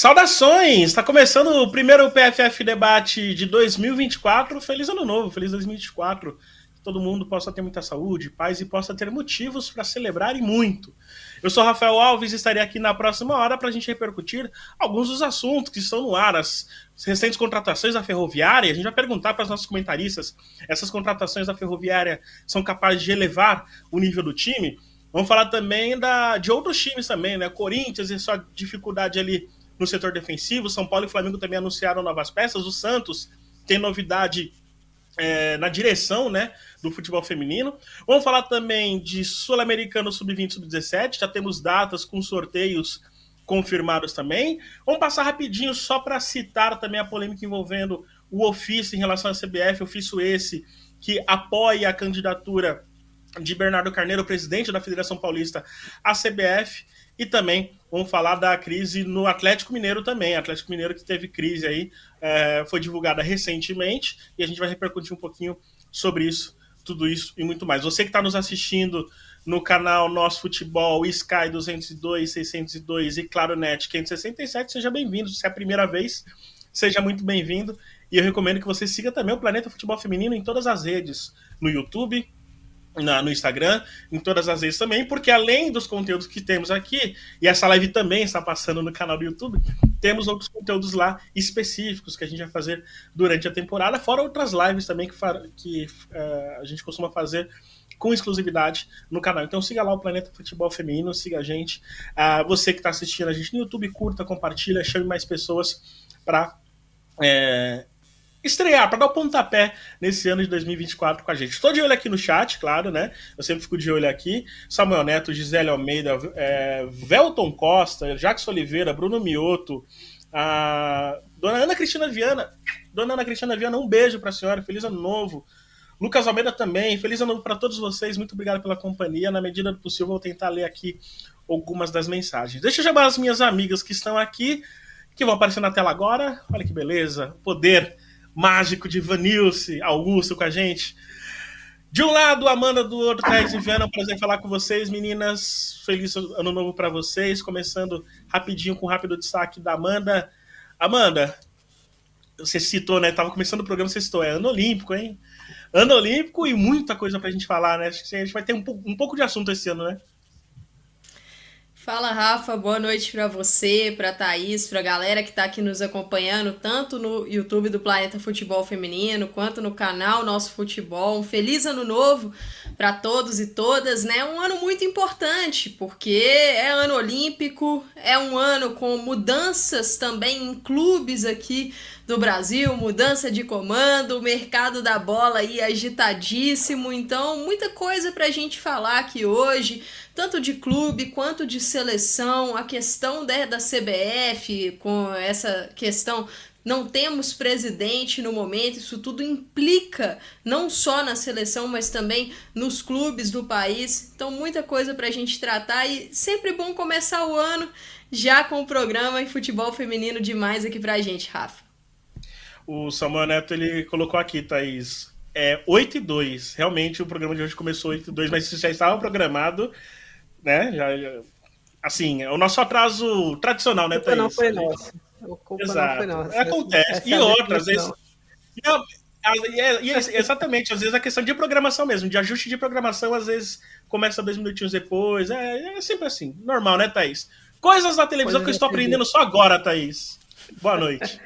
Saudações! Está começando o primeiro PFF Debate de 2024. Feliz ano novo, feliz 2024. Que todo mundo possa ter muita saúde, paz e possa ter motivos para celebrar e muito. Eu sou Rafael Alves e estarei aqui na próxima hora para a gente repercutir alguns dos assuntos que estão no ar, as recentes contratações da Ferroviária. A gente vai perguntar para os nossos comentaristas: essas contratações da Ferroviária são capazes de elevar o nível do time? Vamos falar também da, de outros times também, né? Corinthians e sua dificuldade ali no setor defensivo. São Paulo e Flamengo também anunciaram novas peças. O Santos tem novidade é, na direção né, do futebol feminino. Vamos falar também de Sul-Americano Sub-20 Sub-17. Já temos datas com sorteios confirmados também. Vamos passar rapidinho só para citar também a polêmica envolvendo o ofício em relação à CBF, ofício esse que apoia a candidatura de Bernardo Carneiro, presidente da Federação Paulista, à CBF. E também vamos falar da crise no Atlético Mineiro também. Atlético Mineiro que teve crise aí, é, foi divulgada recentemente, e a gente vai repercutir um pouquinho sobre isso, tudo isso e muito mais. Você que está nos assistindo no canal Nosso Futebol, Sky 202, 602 e Claro Net 567, seja bem-vindo. Se é a primeira vez, seja muito bem-vindo. E eu recomendo que você siga também o Planeta Futebol Feminino em todas as redes, no YouTube, na, no Instagram, em todas as vezes também, porque além dos conteúdos que temos aqui, e essa live também está passando no canal do YouTube, temos outros conteúdos lá específicos que a gente vai fazer durante a temporada, fora outras lives também que, que uh, a gente costuma fazer com exclusividade no canal. Então siga lá o Planeta Futebol Feminino, siga a gente. Uh, você que está assistindo a gente no YouTube, curta, compartilha, chame mais pessoas para é, estrear, para dar o pontapé nesse ano de 2024 com a gente. Estou de olho aqui no chat, claro, né? Eu sempre fico de olho aqui. Samuel Neto, Gisele Almeida, é, Velton Costa, Jacques Oliveira, Bruno Mioto, a Dona Ana Cristina Viana. Dona Ana Cristina Viana, um beijo para a senhora, feliz ano novo. Lucas Almeida também, feliz ano novo para todos vocês, muito obrigado pela companhia. Na medida do possível, vou tentar ler aqui algumas das mensagens. Deixa eu chamar as minhas amigas que estão aqui, que vão aparecer na tela agora. Olha que beleza, poder mágico de Vanilce Augusto com a gente. De um lado, Amanda, do outro, Thais e Viana. É um prazer falar com vocês, meninas. Feliz ano novo para vocês. Começando rapidinho com o rápido destaque da Amanda. Amanda, você citou, né? Tava começando o programa, você citou. É ano olímpico, hein? Ano olímpico e muita coisa pra gente falar, né? Acho que a gente vai ter um, um pouco de assunto esse ano, né? Fala Rafa, boa noite para você, para Thaís, para a galera que está aqui nos acompanhando, tanto no YouTube do Planeta Futebol Feminino, quanto no canal Nosso Futebol. Um feliz ano novo para todos e todas, né? Um ano muito importante, porque é ano olímpico, é um ano com mudanças também em clubes aqui do Brasil, mudança de comando, o mercado da bola aí agitadíssimo, então muita coisa para a gente falar aqui hoje tanto de clube quanto de seleção, a questão né, da CBF, com essa questão não temos presidente no momento, isso tudo implica não só na seleção, mas também nos clubes do país. Então, muita coisa para a gente tratar e sempre bom começar o ano já com o programa e futebol feminino demais aqui para a gente, Rafa. O Samuel Neto ele colocou aqui, Thaís, é 8 e 2. Realmente o programa de hoje começou 8 e 2, mas isso já estava programado né? Já, já, assim, é o nosso atraso tradicional, né, Thaís? Não foi nosso. O culpa Exato. não foi nossa. Acontece. Essa e é outras vezes. E, exatamente, às vezes a questão de programação mesmo, de ajuste de programação, às vezes começa dois minutinhos depois. É, é sempre assim, normal, né, Thaís? Coisas da televisão Coisas que eu estou aprendendo só agora, Thaís. Boa noite.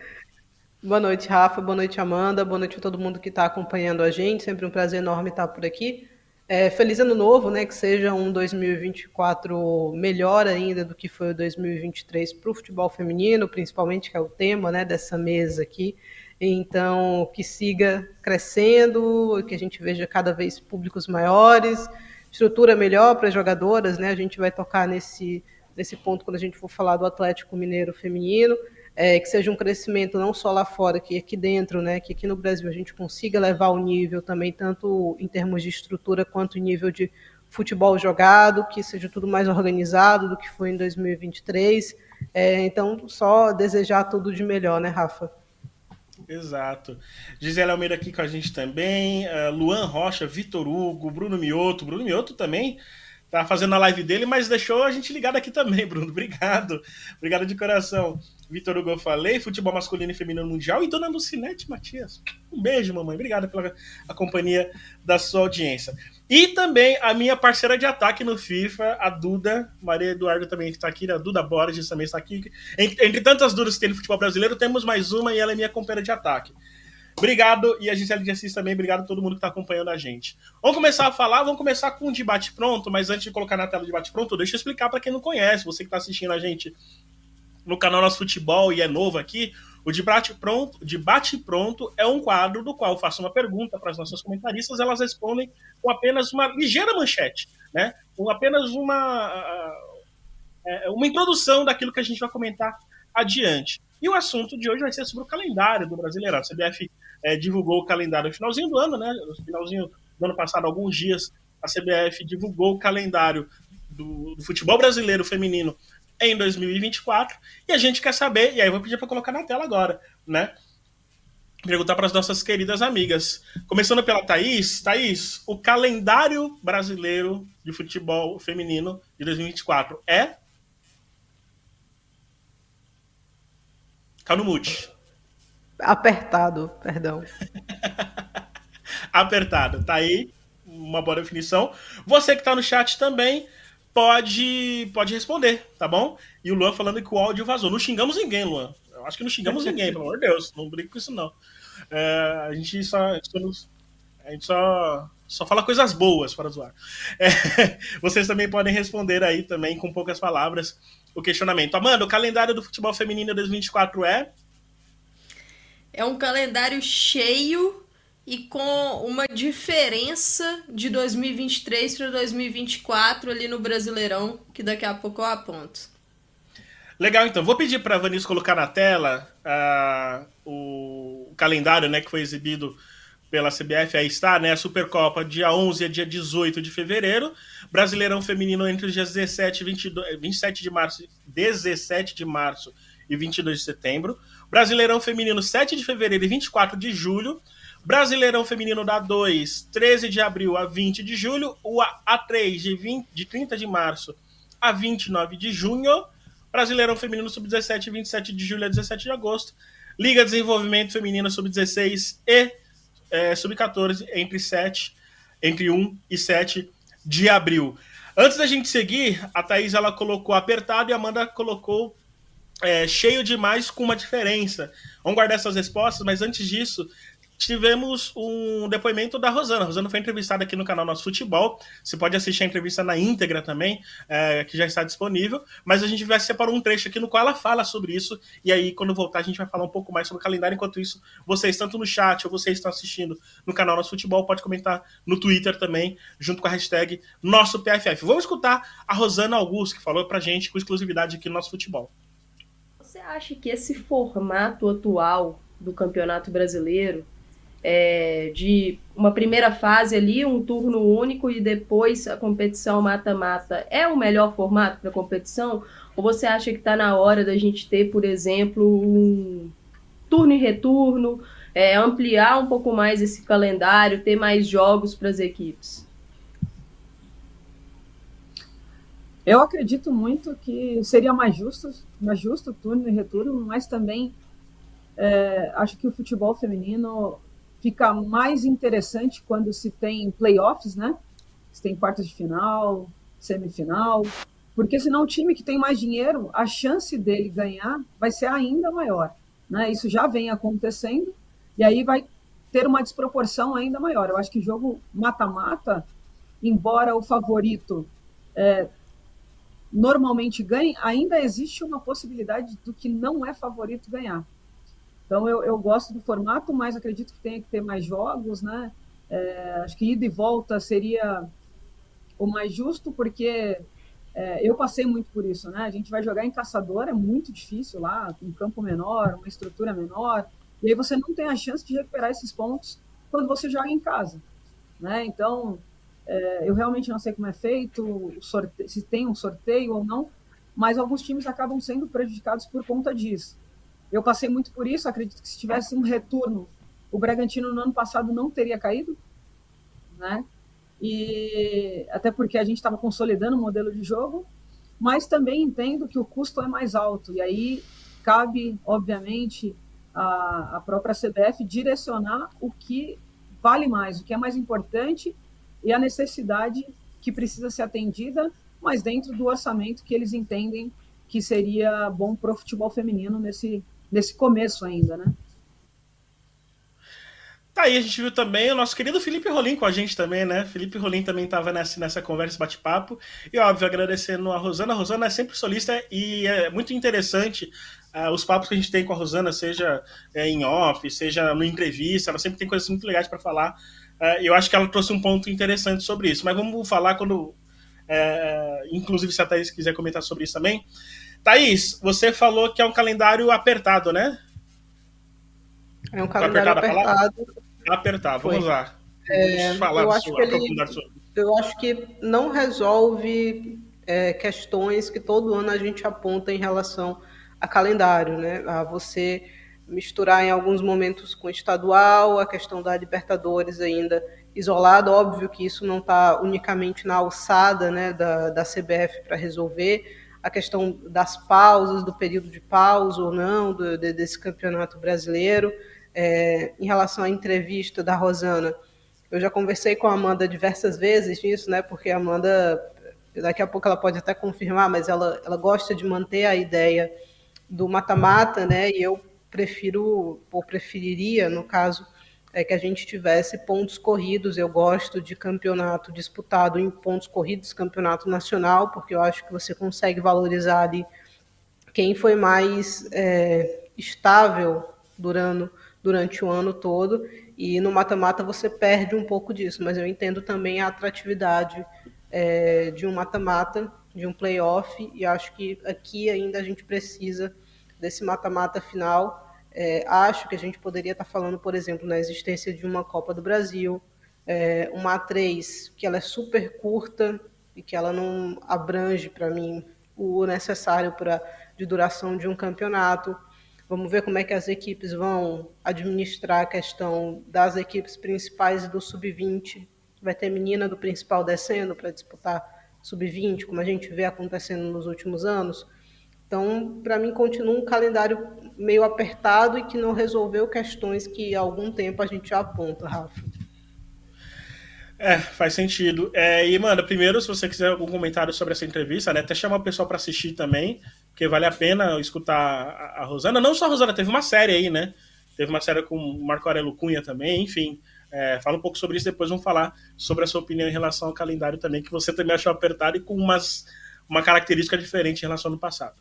Boa noite, Rafa. Boa noite, Amanda. Boa noite a todo mundo que está acompanhando a gente. Sempre um prazer enorme estar por aqui. É, feliz ano novo, né? Que seja um 2024 melhor ainda do que foi o 2023 para o futebol feminino, principalmente, que é o tema né, dessa mesa aqui. Então, que siga crescendo, que a gente veja cada vez públicos maiores, estrutura melhor para as jogadoras, né? A gente vai tocar nesse, nesse ponto quando a gente for falar do Atlético Mineiro feminino é, que seja um crescimento não só lá fora, que aqui dentro, né, que aqui no Brasil a gente consiga levar o nível também, tanto em termos de estrutura quanto em nível de futebol jogado, que seja tudo mais organizado do que foi em 2023. É, então, só desejar tudo de melhor, né, Rafa? Exato. Gisele Almeida aqui com a gente também, uh, Luan Rocha, Vitor Hugo, Bruno Mioto. Bruno Mioto também tá fazendo a live dele, mas deixou a gente ligado aqui também, Bruno. Obrigado. Obrigado de coração. Vitor Hugo, eu falei, futebol masculino e feminino mundial, e dona Lucinete Matias. Um beijo, mamãe. Obrigado pela companhia da sua audiência. E também a minha parceira de ataque no FIFA, a Duda, Maria Eduardo também está aqui, a Duda Borges também está aqui. Entre, entre tantas Dudas que tem no futebol brasileiro, temos mais uma e ela é minha companheira de ataque. Obrigado, e a Gisele de Assis também, obrigado a todo mundo que está acompanhando a gente. Vamos começar a falar, vamos começar com um debate pronto, mas antes de colocar na tela o debate pronto, deixa eu explicar para quem não conhece, você que está assistindo a gente no canal Nosso Futebol e é novo aqui, o Debate Pronto, Debate Pronto é um quadro do qual faço uma pergunta para as nossas comentaristas, elas respondem com apenas uma ligeira manchete, né? Com apenas uma, é, uma introdução daquilo que a gente vai comentar adiante. E o assunto de hoje vai ser sobre o calendário do Brasileirão. A CBF é, divulgou o calendário no finalzinho do ano, né? No finalzinho do ano passado, alguns dias, a CBF divulgou o calendário do, do futebol brasileiro feminino em 2024. E a gente quer saber, e aí eu vou pedir para colocar na tela agora, né? Perguntar para as nossas queridas amigas. Começando pela Thaís. Thaís, o calendário brasileiro de futebol feminino de 2024 é? Canumute. Apertado, perdão. Apertado. Tá aí uma boa definição. Você que está no chat também, pode, pode responder, tá bom? E o Luan falando que o áudio vazou. Não xingamos ninguém, Luan. Eu acho que não xingamos ninguém, pelo amor de Deus. Não brinco com isso, não. É, a gente só. A gente só, só fala coisas boas para zoar. É, vocês também podem responder aí também com poucas palavras o questionamento. Amanda, o calendário do futebol feminino 2024 é? É um calendário cheio e com uma diferença de 2023 para 2024 ali no Brasileirão, que daqui a pouco eu aponto. Legal, então. Vou pedir para a Vanessa colocar na tela uh, o calendário né, que foi exibido pela CBF. Aí está, né? A Supercopa, dia 11 a dia 18 de fevereiro. Brasileirão Feminino entre os dias 17 e 22, 27 de março, 17 de março e 22 de setembro. Brasileirão Feminino, 7 de fevereiro e 24 de julho. Brasileirão Feminino da 2, 13 de abril a 20 de julho. O A3, de, 20, de 30 de março a 29 de junho. Brasileirão Feminino Sub-17, 27 de julho a 17 de agosto. Liga de Desenvolvimento Feminino Sub-16 e é, Sub-14 entre 7, entre 1 e 7 de abril. Antes da gente seguir, a Thaís ela colocou apertado e a Amanda colocou é, cheio demais com uma diferença. Vamos guardar essas respostas, mas antes disso, tivemos um depoimento da Rosana. A Rosana foi entrevistada aqui no canal Nosso Futebol. Você pode assistir a entrevista na íntegra também, é, que já está disponível. Mas a gente vai separar um trecho aqui no qual ela fala sobre isso. E aí, quando voltar, a gente vai falar um pouco mais sobre o calendário. Enquanto isso, vocês, tanto no chat ou vocês estão assistindo no canal Nosso Futebol, pode comentar no Twitter também, junto com a hashtag Nosso PFF. Vamos escutar a Rosana Augusto, que falou pra gente com exclusividade aqui no Nosso Futebol. Você acha que esse formato atual do Campeonato Brasileiro é, de uma primeira fase ali, um turno único e depois a competição mata-mata, é o melhor formato para competição? Ou você acha que está na hora da gente ter, por exemplo, um turno e retorno, é, ampliar um pouco mais esse calendário, ter mais jogos para as equipes? Eu acredito muito que seria mais justo, mais justo turno e retorno, mas também é, acho que o futebol feminino fica mais interessante quando se tem playoffs, né? Se tem quartas de final, semifinal, porque senão o time que tem mais dinheiro, a chance dele ganhar vai ser ainda maior, né? Isso já vem acontecendo e aí vai ter uma desproporção ainda maior. Eu acho que jogo mata-mata, embora o favorito é, normalmente ganhe, ainda existe uma possibilidade do que não é favorito ganhar. Então eu, eu gosto do formato, mas acredito que tenha que ter mais jogos, né? É, acho que ida e volta seria o mais justo, porque é, eu passei muito por isso, né? A gente vai jogar em caçador, é muito difícil lá, um campo menor, uma estrutura menor, e aí você não tem a chance de recuperar esses pontos quando você joga em casa, né? Então, é, eu realmente não sei como é feito, se tem um sorteio ou não, mas alguns times acabam sendo prejudicados por conta disso. Eu passei muito por isso, acredito que se tivesse um retorno, o Bragantino no ano passado não teria caído, né? E até porque a gente estava consolidando o modelo de jogo, mas também entendo que o custo é mais alto. E aí cabe, obviamente, a, a própria CBF direcionar o que vale mais, o que é mais importante e a necessidade que precisa ser atendida, mas dentro do orçamento que eles entendem que seria bom para o futebol feminino nesse, nesse começo ainda, né? Tá aí, a gente viu também o nosso querido Felipe Rolim com a gente também, né? Felipe Rolim também estava nessa, nessa conversa, bate-papo. E, óbvio, agradecendo a Rosana. A Rosana é sempre solista e é muito interessante uh, os papos que a gente tem com a Rosana, seja é, em off, seja no entrevista. Ela sempre tem coisas muito legais para falar. Uh, eu acho que ela trouxe um ponto interessante sobre isso. Mas vamos falar quando. Uh, inclusive, se a Thaís quiser comentar sobre isso também. Thaís, você falou que é um calendário apertado, né? É um calendário apertado. Apertado, vamos Foi. lá. É, vamos falar eu acho que ele. Eu acho que não resolve é, questões que todo ano a gente aponta em relação a calendário, né? A você misturar em alguns momentos com o estadual, a questão da Libertadores ainda isolada. Óbvio que isso não está unicamente na alçada né, da, da CBF para resolver. A questão das pausas, do período de pausa ou não do, de, desse campeonato brasileiro. É, em relação à entrevista da Rosana, eu já conversei com a Amanda diversas vezes nisso, né? Porque a Amanda, daqui a pouco ela pode até confirmar, mas ela, ela gosta de manter a ideia do mata-mata, né? E eu prefiro, ou preferiria, no caso, é que a gente tivesse pontos corridos. Eu gosto de campeonato disputado em pontos corridos, campeonato nacional, porque eu acho que você consegue valorizar ali quem foi mais é, estável durante durante o ano todo. E no mata-mata você perde um pouco disso, mas eu entendo também a atratividade é, de um mata-mata, de um playoff, e acho que aqui ainda a gente precisa desse mata-mata final. É, acho que a gente poderia estar falando, por exemplo, na existência de uma Copa do Brasil, é, uma A3 que ela é super curta e que ela não abrange para mim o necessário para de duração de um campeonato. Vamos ver como é que as equipes vão administrar a questão das equipes principais e do sub-20. Vai ter menina do principal descendo para disputar sub-20, como a gente vê acontecendo nos últimos anos. Então, para mim, continua um calendário meio apertado e que não resolveu questões que há algum tempo a gente já aponta, Rafa. É, faz sentido. É, e, mano, primeiro, se você quiser algum comentário sobre essa entrevista, né, até chamar o pessoal para assistir também porque vale a pena escutar a, a, Rosana. Não só a Rosana, teve uma série aí, né? Teve uma série com o Marco Aurélio Cunha também, enfim. É, fala um pouco sobre isso, depois vamos falar sobre a sua opinião em relação ao calendário também, que você também achou apertado e com umas, uma característica diferente em relação ao passado.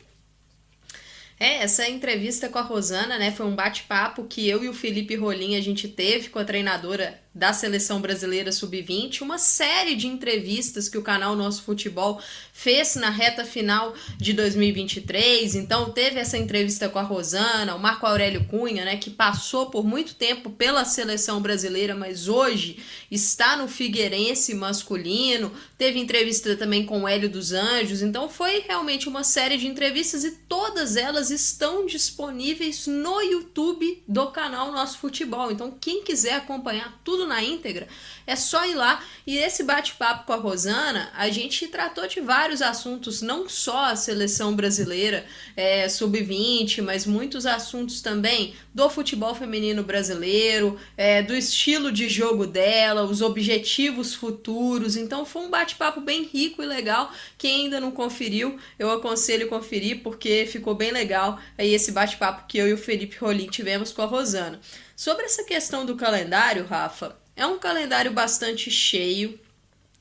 É, essa entrevista com a Rosana, né, foi um bate-papo que eu e o Felipe Rolim a gente teve com a treinadora da seleção brasileira sub-20, uma série de entrevistas que o canal Nosso Futebol fez na reta final de 2023. Então teve essa entrevista com a Rosana, o Marco Aurélio Cunha, né, que passou por muito tempo pela seleção brasileira, mas hoje está no Figueirense masculino. Teve entrevista também com o Hélio dos Anjos. Então foi realmente uma série de entrevistas e todas elas estão disponíveis no YouTube do canal Nosso Futebol. Então quem quiser acompanhar tudo na íntegra, é só ir lá. E esse bate-papo com a Rosana, a gente tratou de vários assuntos, não só a seleção brasileira é, sub-20, mas muitos assuntos também do futebol feminino brasileiro, é, do estilo de jogo dela, os objetivos futuros. Então foi um bate-papo bem rico e legal. Quem ainda não conferiu, eu aconselho conferir porque ficou bem legal aí esse bate-papo que eu e o Felipe Rolim tivemos com a Rosana. Sobre essa questão do calendário, Rafa, é um calendário bastante cheio,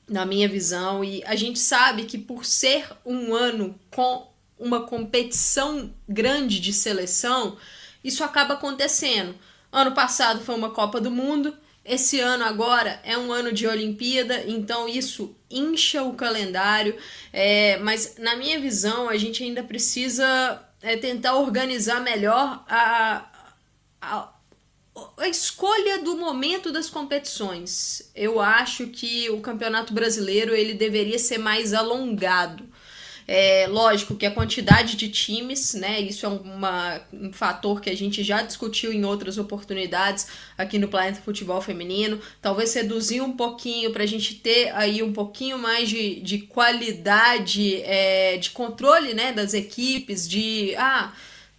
na minha visão, e a gente sabe que por ser um ano com uma competição grande de seleção, isso acaba acontecendo. Ano passado foi uma Copa do Mundo, esse ano agora é um ano de Olimpíada, então isso incha o calendário, é, mas na minha visão a gente ainda precisa é, tentar organizar melhor a, a, a escolha do momento das competições. Eu acho que o Campeonato Brasileiro ele deveria ser mais alongado. É lógico que a quantidade de times, né? Isso é uma, um fator que a gente já discutiu em outras oportunidades aqui no Planeta Futebol Feminino. Talvez reduzir um pouquinho para a gente ter aí um pouquinho mais de, de qualidade, é, de controle né, das equipes, de. Ah,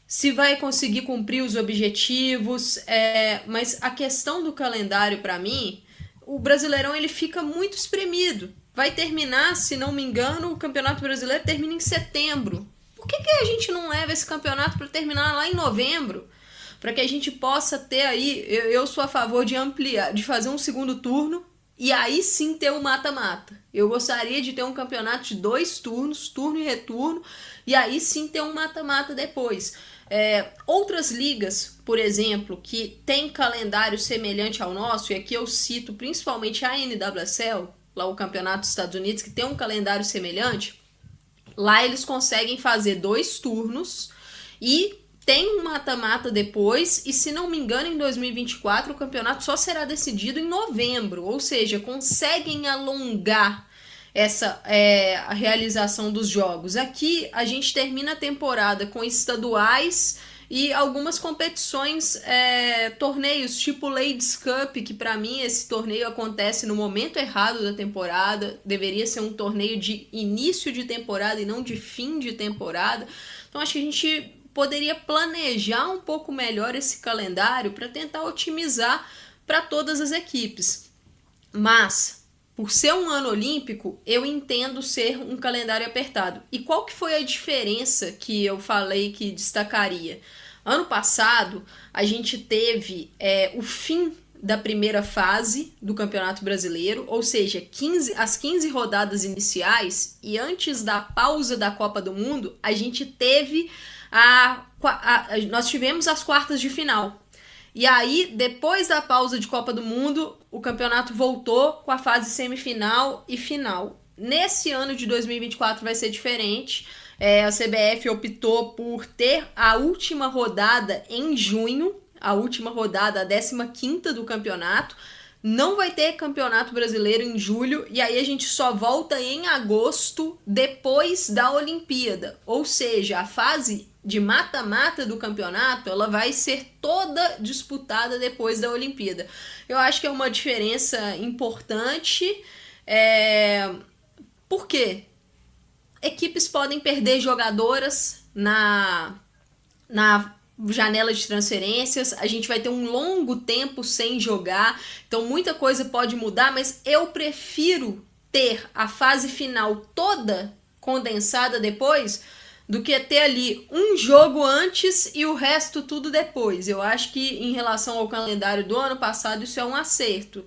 se vai conseguir cumprir os objetivos, é, mas a questão do calendário para mim, o Brasileirão ele fica muito espremido. Vai terminar, se não me engano, o Campeonato Brasileiro termina em setembro. Por que, que a gente não leva esse campeonato para terminar lá em novembro? Para que a gente possa ter aí, eu, eu sou a favor de ampliar, de fazer um segundo turno e aí sim ter o um mata-mata. Eu gostaria de ter um campeonato de dois turnos, turno e retorno, e aí sim ter um mata-mata depois. É, outras ligas, por exemplo, que tem calendário semelhante ao nosso, e aqui eu cito principalmente a NWSL, lá o Campeonato dos Estados Unidos, que tem um calendário semelhante, lá eles conseguem fazer dois turnos e tem um mata-mata depois, e se não me engano, em 2024 o campeonato só será decidido em novembro, ou seja, conseguem alongar essa é, a realização dos jogos. Aqui a gente termina a temporada com estaduais e algumas competições, é, torneios tipo Ladies Cup, que para mim esse torneio acontece no momento errado da temporada, deveria ser um torneio de início de temporada e não de fim de temporada. Então acho que a gente poderia planejar um pouco melhor esse calendário para tentar otimizar para todas as equipes. Mas, por ser um ano olímpico, eu entendo ser um calendário apertado. E qual que foi a diferença que eu falei que destacaria? Ano passado, a gente teve é, o fim da primeira fase do Campeonato Brasileiro, ou seja, 15, as 15 rodadas iniciais, e antes da pausa da Copa do Mundo, a gente teve a, a, a, nós tivemos as quartas de final. E aí, depois da pausa de Copa do Mundo, o campeonato voltou com a fase semifinal e final. Nesse ano de 2024 vai ser diferente. É, a CBF optou por ter a última rodada em junho, a última rodada, a 15 do campeonato. Não vai ter campeonato brasileiro em julho e aí a gente só volta em agosto depois da Olimpíada. Ou seja, a fase de mata-mata do campeonato, ela vai ser toda disputada depois da Olimpíada. Eu acho que é uma diferença importante. É... Por quê? Equipes podem perder jogadoras na, na janela de transferências, a gente vai ter um longo tempo sem jogar, então muita coisa pode mudar, mas eu prefiro ter a fase final toda condensada depois do que ter ali um jogo antes e o resto tudo depois. Eu acho que em relação ao calendário do ano passado isso é um acerto.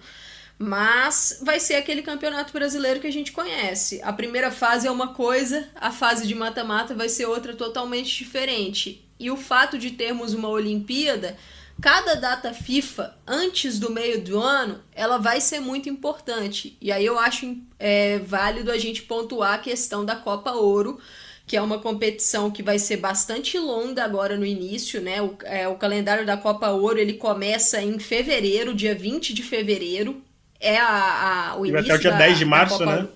Mas vai ser aquele campeonato brasileiro que a gente conhece. A primeira fase é uma coisa, a fase de mata-mata vai ser outra totalmente diferente. E o fato de termos uma Olimpíada, cada data FIFA antes do meio do ano, ela vai ser muito importante. E aí eu acho é, válido a gente pontuar a questão da Copa Ouro que é uma competição que vai ser bastante longa agora no início, né? O, é, o calendário da Copa Ouro ele começa em fevereiro, dia 20 de fevereiro. É a, a o e início até o dia da, 10 de março, né? Ouro.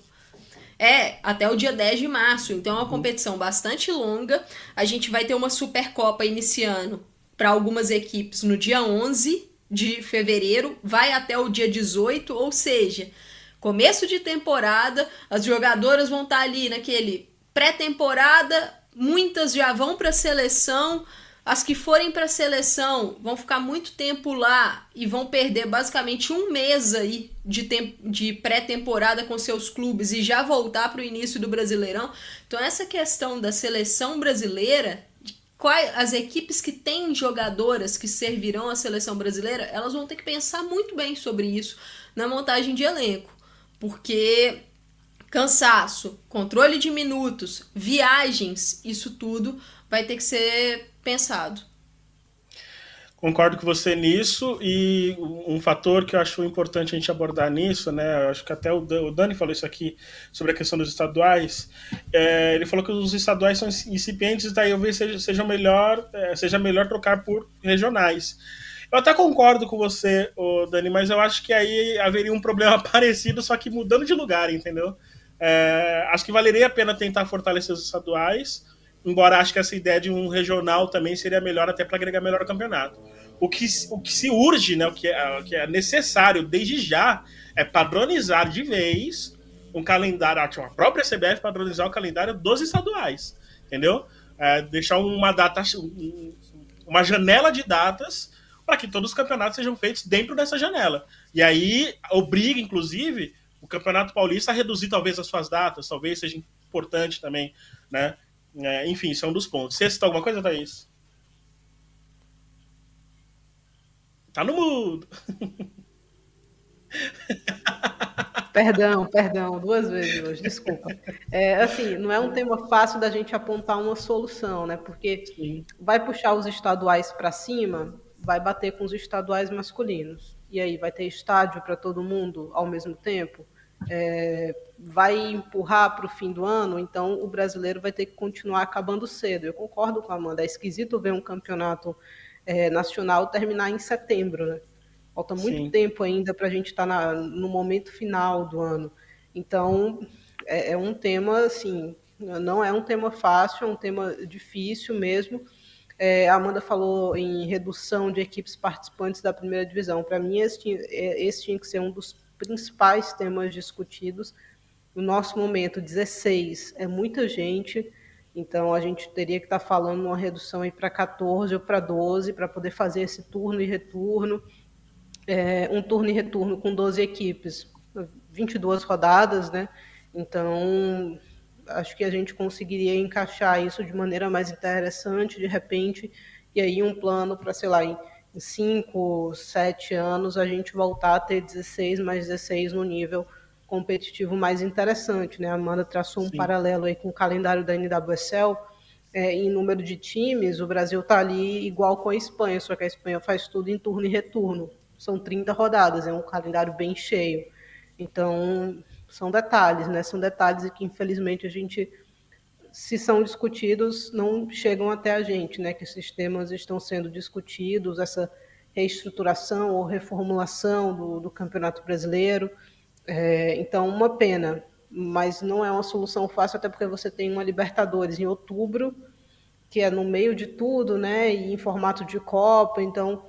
É, até o dia 10 de março. Então é uma competição bastante longa. A gente vai ter uma Supercopa iniciando para algumas equipes no dia 11 de fevereiro, vai até o dia 18, ou seja, começo de temporada, as jogadoras vão estar ali naquele pré-temporada, muitas já vão para a seleção. As que forem para a seleção vão ficar muito tempo lá e vão perder basicamente um mês aí de, de pré-temporada com seus clubes e já voltar para o início do Brasileirão. Então, essa questão da seleção brasileira, as equipes que têm jogadoras que servirão à seleção brasileira, elas vão ter que pensar muito bem sobre isso na montagem de elenco. Porque cansaço, controle de minutos, viagens, isso tudo vai ter que ser pensado. Concordo com você nisso e um fator que eu acho importante a gente abordar nisso, né? Eu acho que até o Dani falou isso aqui sobre a questão dos estaduais. É, ele falou que os estaduais são incipientes, daí eu vejo seja, seja melhor, é, seja melhor trocar por regionais. Eu até concordo com você, Dani, mas eu acho que aí haveria um problema parecido, só que mudando de lugar, entendeu? É, acho que valeria a pena tentar fortalecer os estaduais, embora acho que essa ideia de um regional também seria melhor até para agregar melhor o campeonato. O que, o que se urge, né, o, que é, o que é necessário desde já, é padronizar de vez um calendário, a própria CBF padronizar o calendário dos estaduais, entendeu? é, deixar uma data, uma janela de datas para que todos os campeonatos sejam feitos dentro dessa janela. E aí obriga, inclusive, o Campeonato Paulista reduzir talvez as suas datas, talvez seja importante também, né? É, enfim, isso é um dos pontos. Você citou alguma coisa, Thaís? Tá no mudo. Perdão, perdão, duas vezes hoje, desculpa. É, assim, não é um tema fácil da gente apontar uma solução, né? Porque Sim. vai puxar os estaduais para cima, vai bater com os estaduais masculinos. E aí, vai ter estádio para todo mundo ao mesmo tempo? É, vai empurrar para o fim do ano, então o brasileiro vai ter que continuar acabando cedo. Eu concordo com a Amanda, é esquisito ver um campeonato é, nacional terminar em setembro, né? Falta muito Sim. tempo ainda para a gente estar tá no momento final do ano. Então, é, é, um tema, assim, não é um tema fácil, é um tema difícil mesmo. É, a Amanda falou em redução de equipes participantes da primeira divisão. Para mim, esse, é, esse tinha que ser um dos principais temas discutidos. No nosso momento, 16 é muita gente, então a gente teria que estar tá falando uma redução para 14 ou para 12 para poder fazer esse turno e retorno é, um turno e retorno com 12 equipes, 22 rodadas, né? Então, acho que a gente conseguiria encaixar isso de maneira mais interessante, de repente, e aí um plano para, sei lá, 5, 7 anos, a gente voltar a ter 16 mais 16 no nível competitivo mais interessante, né? A Amanda traçou um Sim. paralelo aí com o calendário da NWSL, é, em número de times, o Brasil está ali igual com a Espanha, só que a Espanha faz tudo em turno e retorno são 30 rodadas, é um calendário bem cheio. Então, são detalhes, né? São detalhes que, infelizmente, a gente, se são discutidos, não chegam até a gente, né? Que esses temas estão sendo discutidos, essa reestruturação ou reformulação do, do Campeonato Brasileiro. É, então, uma pena, mas não é uma solução fácil, até porque você tem uma Libertadores em outubro, que é no meio de tudo, né? E em formato de Copa, então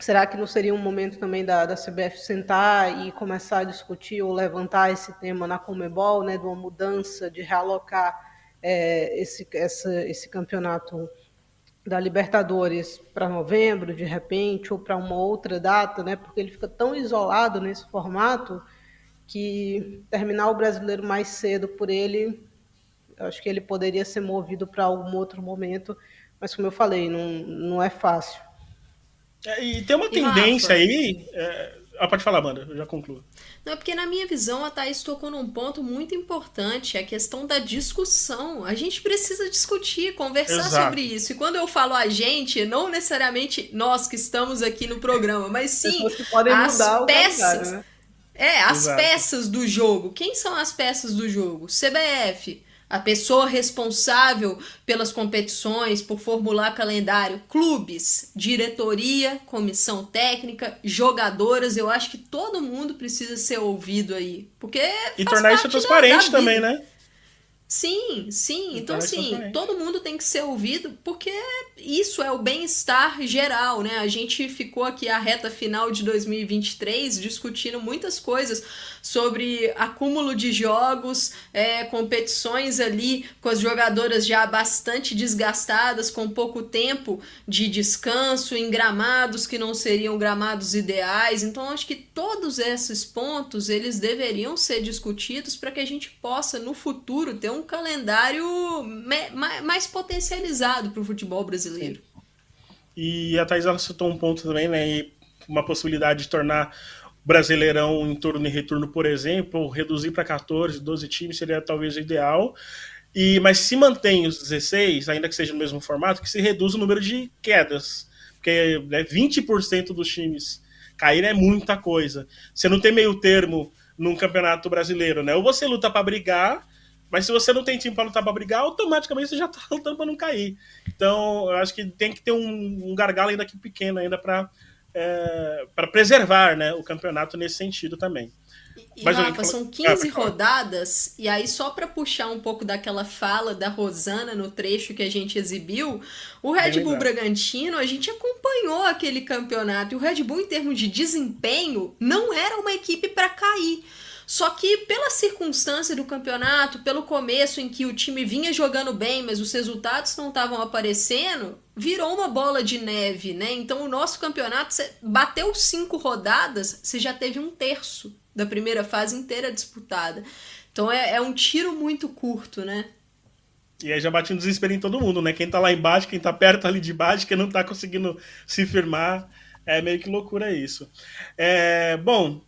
Será que não seria um momento também da, da CBF sentar e começar a discutir ou levantar esse tema na Comebol, né, de uma mudança, de realocar é, esse, essa, esse campeonato da Libertadores para novembro, de repente, ou para uma outra data, né, porque ele fica tão isolado nesse formato que terminar o brasileiro mais cedo por ele, acho que ele poderia ser movido para algum outro momento, mas como eu falei, não, não é fácil. É, e tem uma e tendência Rafa, aí. É... Ah, pode falar, Amanda, eu já concluo. Não, porque na minha visão a Thaís tocou num ponto muito importante, a questão da discussão. A gente precisa discutir, conversar Exato. sobre isso. E quando eu falo a gente, não necessariamente nós que estamos aqui no programa, mas sim as peças. Né? É, as Exato. peças do jogo. Quem são as peças do jogo? CBF, a pessoa responsável pelas competições, por formular calendário, clubes, diretoria, comissão técnica, jogadoras, eu acho que todo mundo precisa ser ouvido aí, porque e tornar isso transparente também, né? Sim, sim. Então, assim, todo mundo tem que ser ouvido, porque isso é o bem-estar geral, né? A gente ficou aqui a reta final de 2023 discutindo muitas coisas sobre acúmulo de jogos, é, competições ali com as jogadoras já bastante desgastadas, com pouco tempo de descanso, em gramados que não seriam gramados ideais. Então, acho que todos esses pontos eles deveriam ser discutidos para que a gente possa, no futuro, ter um calendário mais potencializado para o futebol brasileiro. E a Thais citou um ponto também, né? Uma possibilidade de tornar Brasileirão em turno e retorno, por exemplo, reduzir para 14, 12 times seria talvez o ideal. E, mas se mantém os 16, ainda que seja no mesmo formato, que se reduz o número de quedas. Porque né, 20% dos times cair é muita coisa. Você não tem meio termo num campeonato brasileiro, né? Ou você luta para brigar, mas se você não tem time para lutar para brigar, automaticamente você já está lutando para não cair. Então, eu acho que tem que ter um, um gargalo ainda aqui pequeno ainda para é, para preservar né, o campeonato nesse sentido também. E, Mas, Rafa, são 15 ah, rodadas, e aí só para puxar um pouco daquela fala da Rosana no trecho que a gente exibiu, o Red Bull Bragantino, a gente acompanhou aquele campeonato, e o Red Bull, em termos de desempenho, não era uma equipe para cair. Só que pela circunstância do campeonato, pelo começo em que o time vinha jogando bem, mas os resultados não estavam aparecendo, virou uma bola de neve, né? Então o nosso campeonato bateu cinco rodadas, você já teve um terço da primeira fase inteira disputada. Então é, é um tiro muito curto, né? E aí já bate um desespero em todo mundo, né? Quem tá lá embaixo, quem tá perto ali de baixo, quem não tá conseguindo se firmar. É meio que loucura isso. É, bom,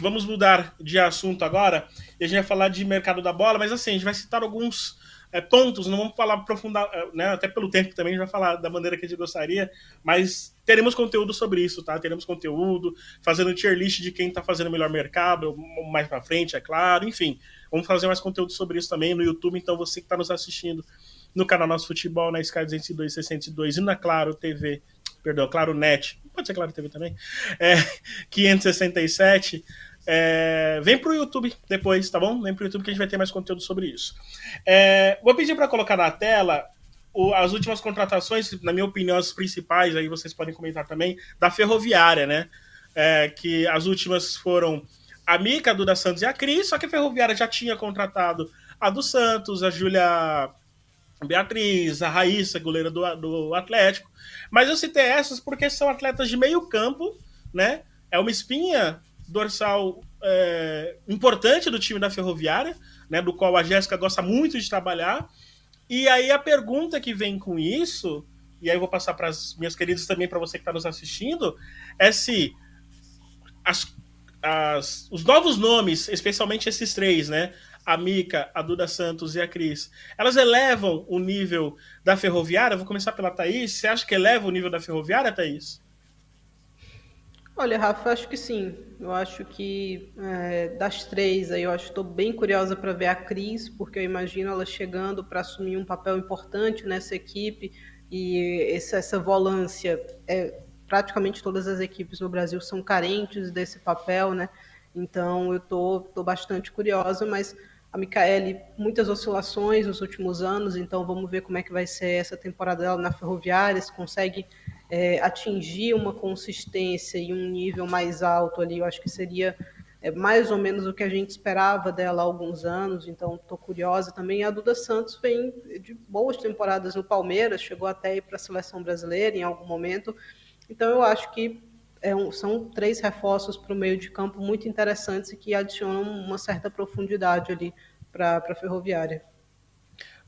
vamos mudar de assunto agora e a gente vai falar de mercado da bola, mas assim, a gente vai citar alguns é, pontos, não vamos falar aprofundar, é, né, até pelo tempo também a gente vai falar da maneira que a gente gostaria, mas teremos conteúdo sobre isso, tá? Teremos conteúdo, fazendo tier list de quem tá fazendo o melhor mercado, mais pra frente, é claro, enfim. Vamos fazer mais conteúdo sobre isso também no YouTube, então você que está nos assistindo no canal Nosso Futebol, na Sky 202, 602 e na Claro TV, perdão, Claro Net, pode ser Claro TV também, é, 567. É, vem pro YouTube depois, tá bom? Vem pro YouTube que a gente vai ter mais conteúdo sobre isso. É, vou pedir para colocar na tela o, as últimas contratações, na minha opinião, as principais, aí vocês podem comentar também, da Ferroviária, né? É, que as últimas foram a Mica, a Duda Santos e a Cris, só que a Ferroviária já tinha contratado a do Santos, a Júlia Beatriz, a Raíssa, goleira do, do Atlético. Mas eu citei essas porque são atletas de meio campo, né? É uma espinha dorsal é, importante do time da Ferroviária, né? Do qual a Jéssica gosta muito de trabalhar. E aí a pergunta que vem com isso, e aí eu vou passar para as minhas queridas também, para você que está nos assistindo, é se as as, os novos nomes, especialmente esses três, né? A Mica, a Duda Santos e a Cris, elas elevam o nível da ferroviária? Vou começar pela Thaís. Você acha que eleva o nível da ferroviária, Thaís? Olha, Rafa, acho que sim. Eu acho que é, das três aí, eu acho estou bem curiosa para ver a Cris, porque eu imagino ela chegando para assumir um papel importante nessa equipe e essa, essa volância é, praticamente todas as equipes no Brasil são carentes desse papel, né? Então eu tô, tô bastante curiosa, mas a Micaele, muitas oscilações nos últimos anos, então vamos ver como é que vai ser essa temporada dela na Ferroviária, se consegue é, atingir uma consistência e um nível mais alto ali, eu acho que seria é, mais ou menos o que a gente esperava dela há alguns anos, então estou curiosa também. A Duda Santos vem de boas temporadas no Palmeiras, chegou até ir para a seleção brasileira em algum momento, então, eu acho que é um, são três reforços para o meio de campo muito interessantes e que adicionam uma certa profundidade ali para a Ferroviária.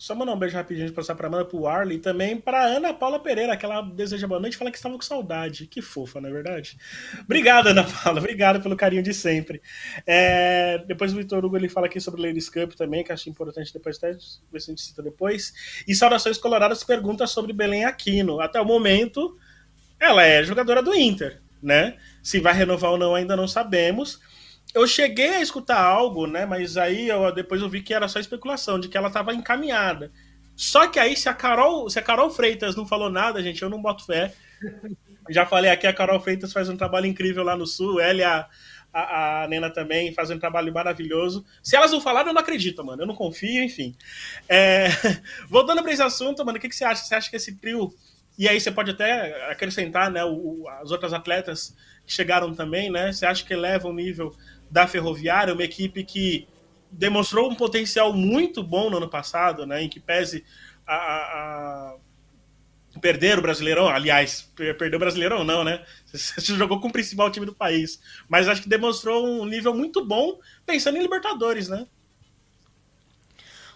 Só mandar um beijo rapidinho de passar para Amanda, para o Arley e também para Ana Paula Pereira, que ela deseja boa noite e fala que estava com saudade. Que fofa, não é verdade? Obrigado, Ana Paula. Obrigado pelo carinho de sempre. É, depois o Vitor Hugo ele fala aqui sobre o Ladies Cup também, que acho importante depois até ver se a gente cita depois. E Saudações Coloradas pergunta sobre Belém Aquino. Até o momento, ela é jogadora do Inter, né? Se vai renovar ou não, ainda não sabemos. Eu cheguei a escutar algo, né? Mas aí eu, depois eu vi que era só especulação, de que ela estava encaminhada. Só que aí, se a Carol, se a Carol Freitas não falou nada, gente, eu não boto fé. Já falei aqui, a Carol Freitas faz um trabalho incrível lá no Sul, ela e a, a, a Nena também fazem um trabalho maravilhoso. Se elas não falaram, eu não acredito, mano. Eu não confio, enfim. É... Voltando para esse assunto, mano, o que, que você acha? Você acha que esse trio e aí você pode até acrescentar né, o, as outras atletas que chegaram também, né? Você acha que eleva o nível da Ferroviária, uma equipe que demonstrou um potencial muito bom no ano passado, né? Em que pese a, a, a perder o Brasileirão, aliás, perder o Brasileirão não, né? Você jogou com o principal time do país, mas acho que demonstrou um nível muito bom pensando em Libertadores, né?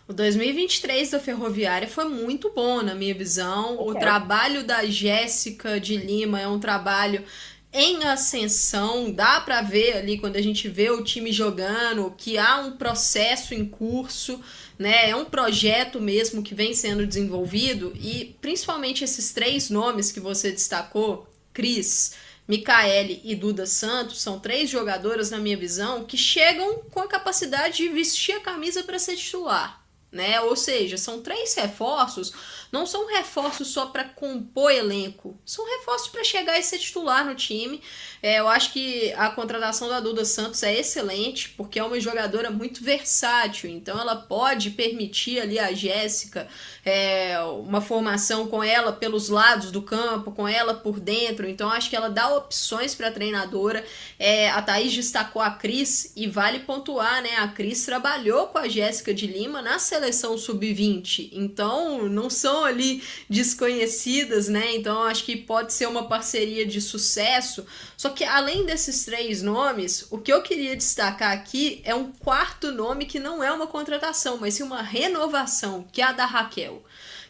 O 2023 da Ferroviária foi muito bom, na minha visão. Okay. O trabalho da Jéssica de Lima é um trabalho em ascensão, dá para ver ali quando a gente vê o time jogando que há um processo em curso, né? É um projeto mesmo que vem sendo desenvolvido e principalmente esses três nomes que você destacou, Cris, Micaele e Duda Santos, são três jogadoras na minha visão que chegam com a capacidade de vestir a camisa para ser titular né? Ou seja, são três reforços, não são reforços só para compor elenco, são reforços para chegar e ser titular no time. É, eu acho que a contratação da Duda Santos é excelente, porque é uma jogadora muito versátil, então ela pode permitir ali a Jéssica é, uma formação com ela pelos lados do campo, com ela por dentro, então acho que ela dá opções para a treinadora. É, a Thaís destacou a Cris e vale pontuar, né? A Cris trabalhou com a Jéssica de Lima na seleção sub-20, então não ali desconhecidas, né? Então acho que pode ser uma parceria de sucesso. Só que além desses três nomes, o que eu queria destacar aqui é um quarto nome que não é uma contratação, mas sim uma renovação, que é a da Raquel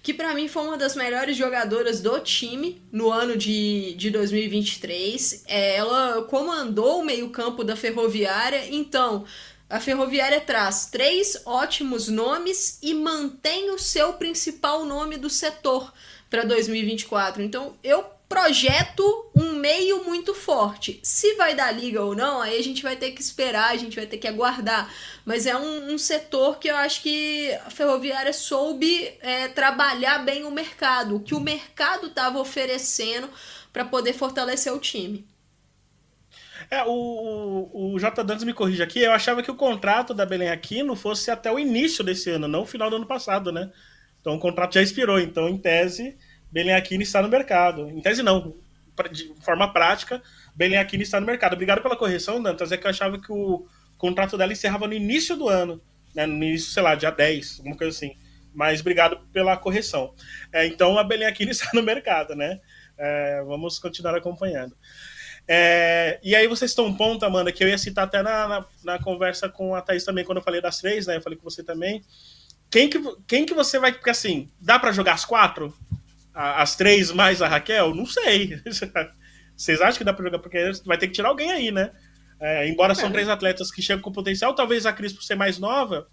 que para mim foi uma das melhores jogadoras do time no ano de, de 2023. Ela comandou o meio-campo da Ferroviária, então a Ferroviária traz três ótimos nomes e mantém o seu principal nome do setor para 2024. Então eu projeto um meio muito forte. Se vai dar liga ou não, aí a gente vai ter que esperar, a gente vai ter que aguardar. Mas é um, um setor que eu acho que a Ferroviária soube é, trabalhar bem o mercado, o que o mercado estava oferecendo para poder fortalecer o time. É, o, o, o J. Dantas me corrige aqui, eu achava que o contrato da Belém Aquino fosse até o início desse ano, não o final do ano passado, né? Então o contrato já expirou, então em tese Belém Aquino está no mercado. Em tese, não. De forma prática, Belém Aquino está no mercado. Obrigado pela correção, Dantas. É que eu achava que o contrato dela encerrava no início do ano. Né? No início, sei lá, dia 10, alguma coisa assim. Mas obrigado pela correção. É, então, a Belém Aquino está no mercado, né? É, vamos continuar acompanhando. É, e aí vocês estão um ponto, Amanda, que eu ia citar até na, na, na, conversa com a Thaís também, quando eu falei das três, né? Eu falei com você também. Quem que, quem que você vai. Porque assim, dá para jogar as quatro? as três mais a Raquel? Não sei. Vocês acham que dá pra jogar? Porque vai ter que tirar alguém aí, né? É, embora é. são três atletas que chegam com potencial, talvez a Cris, por ser mais nova,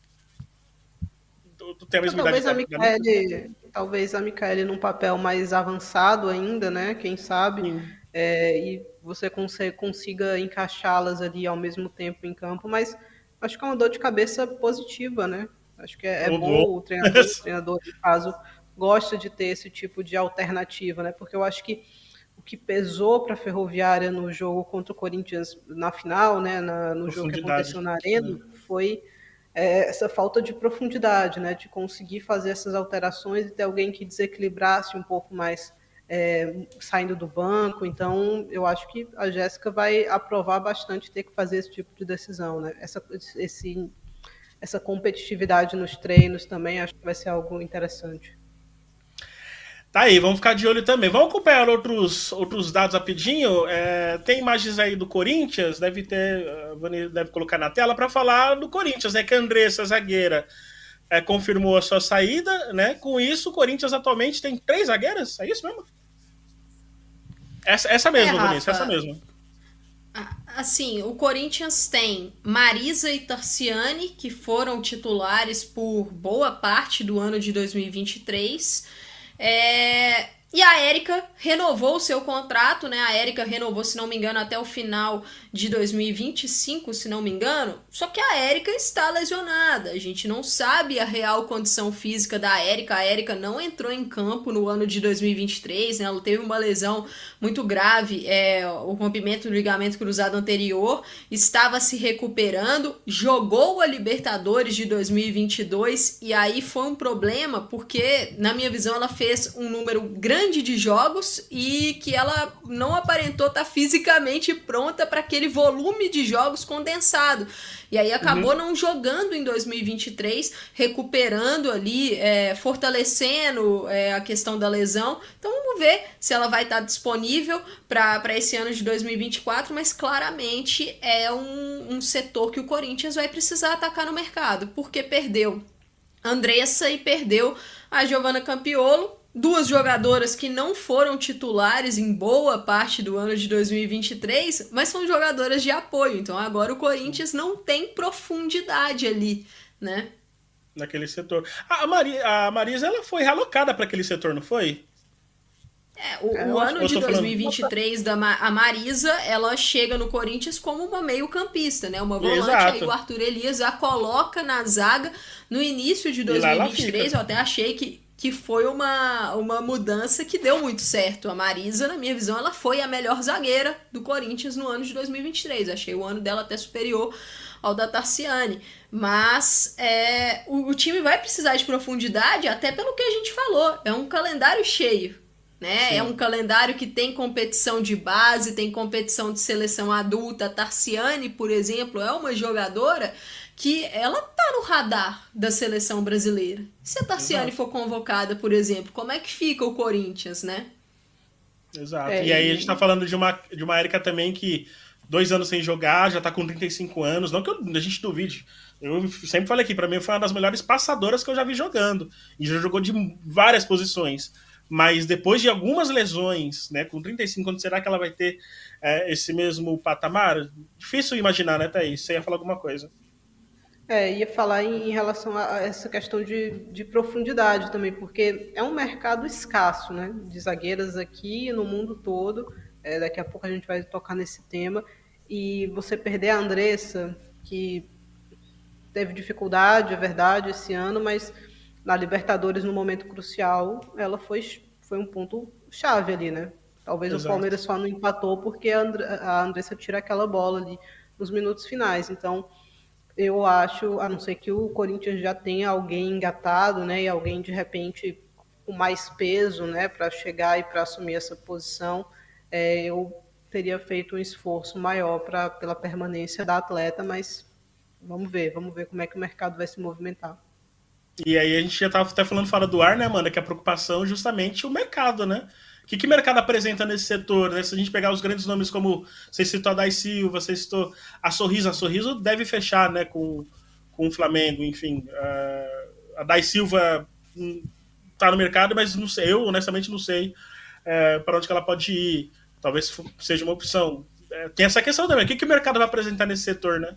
tem a mesma talvez idade. A Micaele, talvez a Micaele num papel mais avançado ainda, né? Quem sabe. É, e você consiga, consiga encaixá-las ali ao mesmo tempo em campo, mas acho que é uma dor de cabeça positiva, né? Acho que é, é bom o treinador, o treinador, no caso, gosta de ter esse tipo de alternativa, né? Porque eu acho que o que pesou para a Ferroviária no jogo contra o Corinthians na final, né, na, no jogo que aconteceu na Arena, foi é, essa falta de profundidade, né, de conseguir fazer essas alterações e ter alguém que desequilibrasse um pouco mais é, saindo do banco. Então, eu acho que a Jéssica vai aprovar bastante ter que fazer esse tipo de decisão, né? Essa, esse, essa competitividade nos treinos também acho que vai ser algo interessante. Tá aí, vamos ficar de olho também. Vamos acompanhar outros, outros dados rapidinho. É, tem imagens aí do Corinthians, deve ter, deve colocar na tela para falar do Corinthians, né? Que a Andressa, zagueira, é, confirmou a sua saída, né? Com isso, o Corinthians atualmente tem três zagueiras, é isso mesmo? Essa, essa mesmo, é, Vinícius, essa mesmo. Assim, o Corinthians tem Marisa e Tarciane, que foram titulares por boa parte do ano de 2023. É, e a Érica renovou o seu contrato, né? A Érica renovou, se não me engano, até o final de 2025, se não me engano. Só que a Érica está lesionada. A gente não sabe a real condição física da Érica. A Érica não entrou em campo no ano de 2023, né? Ela teve uma lesão muito grave, é, o rompimento do ligamento cruzado anterior, estava se recuperando, jogou a Libertadores de 2022 e aí foi um problema porque, na minha visão, ela fez um número grande de jogos e que ela não aparentou estar fisicamente pronta para aquele aquele volume de jogos condensado. E aí acabou uhum. não jogando em 2023, recuperando ali, é, fortalecendo é, a questão da lesão. Então vamos ver se ela vai estar disponível para esse ano de 2024, mas claramente é um, um setor que o Corinthians vai precisar atacar no mercado, porque perdeu Andressa e perdeu a Giovana Campiolo duas jogadoras que não foram titulares em boa parte do ano de 2023, mas são jogadoras de apoio. Então agora o Corinthians não tem profundidade ali, né? Naquele setor. A, Mari, a Marisa ela foi realocada para aquele setor, não foi? É, o, é, o ano de 2023 falando... da a Marisa, ela chega no Corinthians como uma meio-campista, né? Uma volante, Exato. aí o Arthur Elias a coloca na zaga no início de 2023. Eu até achei que que foi uma, uma mudança que deu muito certo. A Marisa, na minha visão, ela foi a melhor zagueira do Corinthians no ano de 2023. Achei o ano dela até superior ao da Tarciane. Mas é, o, o time vai precisar de profundidade, até pelo que a gente falou. É um calendário cheio. Né? É um calendário que tem competição de base, tem competição de seleção adulta. A Tarciane, por exemplo, é uma jogadora que ela tá no radar da seleção brasileira. Se a Tarciane Exato. for convocada, por exemplo, como é que fica o Corinthians, né? Exato. É, e aí a gente tá falando de uma, de uma Erika também que dois anos sem jogar, já tá com 35 anos. Não que eu, a gente duvide. Eu sempre falei aqui, para mim foi uma das melhores passadoras que eu já vi jogando. E já jogou de várias posições. Mas depois de algumas lesões, né, com 35 anos, será que ela vai ter é, esse mesmo patamar? Difícil imaginar, né, Thaís? Você ia falar alguma coisa. É, ia falar em, em relação a essa questão de, de, profundidade também, porque é um mercado escasso, né? De zagueiras aqui no mundo todo. É, daqui a pouco a gente vai tocar nesse tema. E você perder a Andressa, que teve dificuldade, é verdade, esse ano, mas na Libertadores, no momento crucial, ela foi, foi um ponto chave ali, né? Talvez Exato. o Palmeiras só não empatou porque a, And a Andressa tira aquela bola ali nos minutos finais. Então eu acho, a não ser que o Corinthians já tenha alguém engatado, né, e alguém de repente com mais peso, né, para chegar e para assumir essa posição, é, eu teria feito um esforço maior para pela permanência da atleta, mas vamos ver, vamos ver como é que o mercado vai se movimentar. E aí a gente já estava até falando fora do ar, né, Amanda, que a preocupação é justamente o mercado, né? Que, que mercado apresenta nesse setor? Né? Se a gente pegar os grandes nomes como você citou a Dai Silva, você citou a Sorriso, a Sorriso deve fechar né, com, com o Flamengo, enfim. Uh, a Dai Silva está hum, no mercado, mas não sei, eu honestamente não sei é, para onde ela pode ir. Talvez seja uma opção. Uh, tem essa questão também. O que, que o mercado vai apresentar nesse setor, né?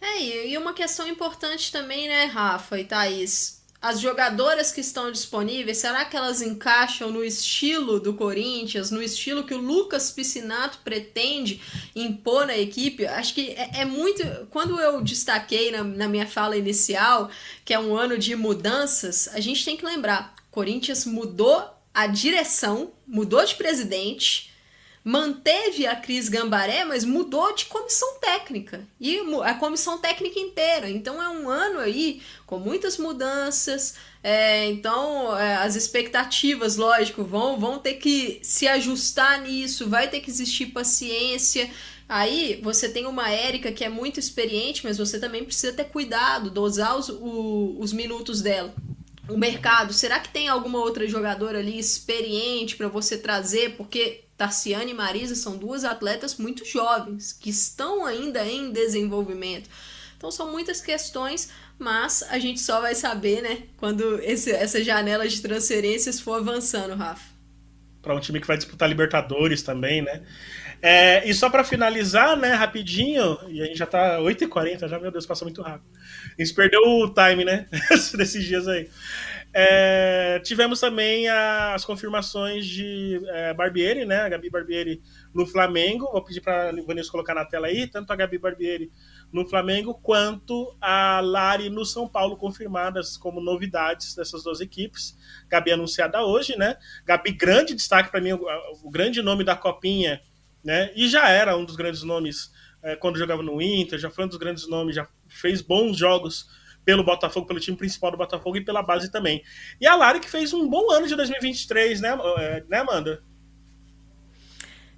É, e uma questão importante também, né, Rafa e Thaís? As jogadoras que estão disponíveis, será que elas encaixam no estilo do Corinthians, no estilo que o Lucas Piscinato pretende impor na equipe? Acho que é, é muito. Quando eu destaquei na, na minha fala inicial que é um ano de mudanças, a gente tem que lembrar: Corinthians mudou a direção, mudou de presidente manteve a Cris Gambaré, mas mudou de comissão técnica. E a comissão técnica inteira. Então é um ano aí com muitas mudanças. É, então é, as expectativas, lógico, vão, vão ter que se ajustar nisso, vai ter que existir paciência. Aí você tem uma Érica que é muito experiente, mas você também precisa ter cuidado, dosar os, o, os minutos dela o mercado, será que tem alguma outra jogadora ali experiente para você trazer? Porque Tarciane e Marisa são duas atletas muito jovens, que estão ainda em desenvolvimento. Então são muitas questões, mas a gente só vai saber, né, quando esse, essa janela de transferências for avançando, Rafa. Para um time que vai disputar Libertadores também, né? É, e só para finalizar, né, rapidinho, e a gente já tá 8h40, já, meu Deus, passou muito rápido. A gente perdeu o time, né, desses dias aí. É, tivemos também as confirmações de é, Barbieri, né? A Gabi Barbieri no Flamengo. Vou pedir para a Vanessa colocar na tela aí, tanto a Gabi Barbieri no Flamengo quanto a Lari no São Paulo, confirmadas como novidades dessas duas equipes. Gabi anunciada hoje, né? Gabi, grande destaque para mim, o, o, grande nome da Copinha, né? E já era um dos grandes nomes é, quando jogava no Inter, já foi um dos grandes nomes, já fez bons jogos pelo Botafogo, pelo time principal do Botafogo e pela base também. E a Lari que fez um bom ano de 2023, né, é, né Amanda?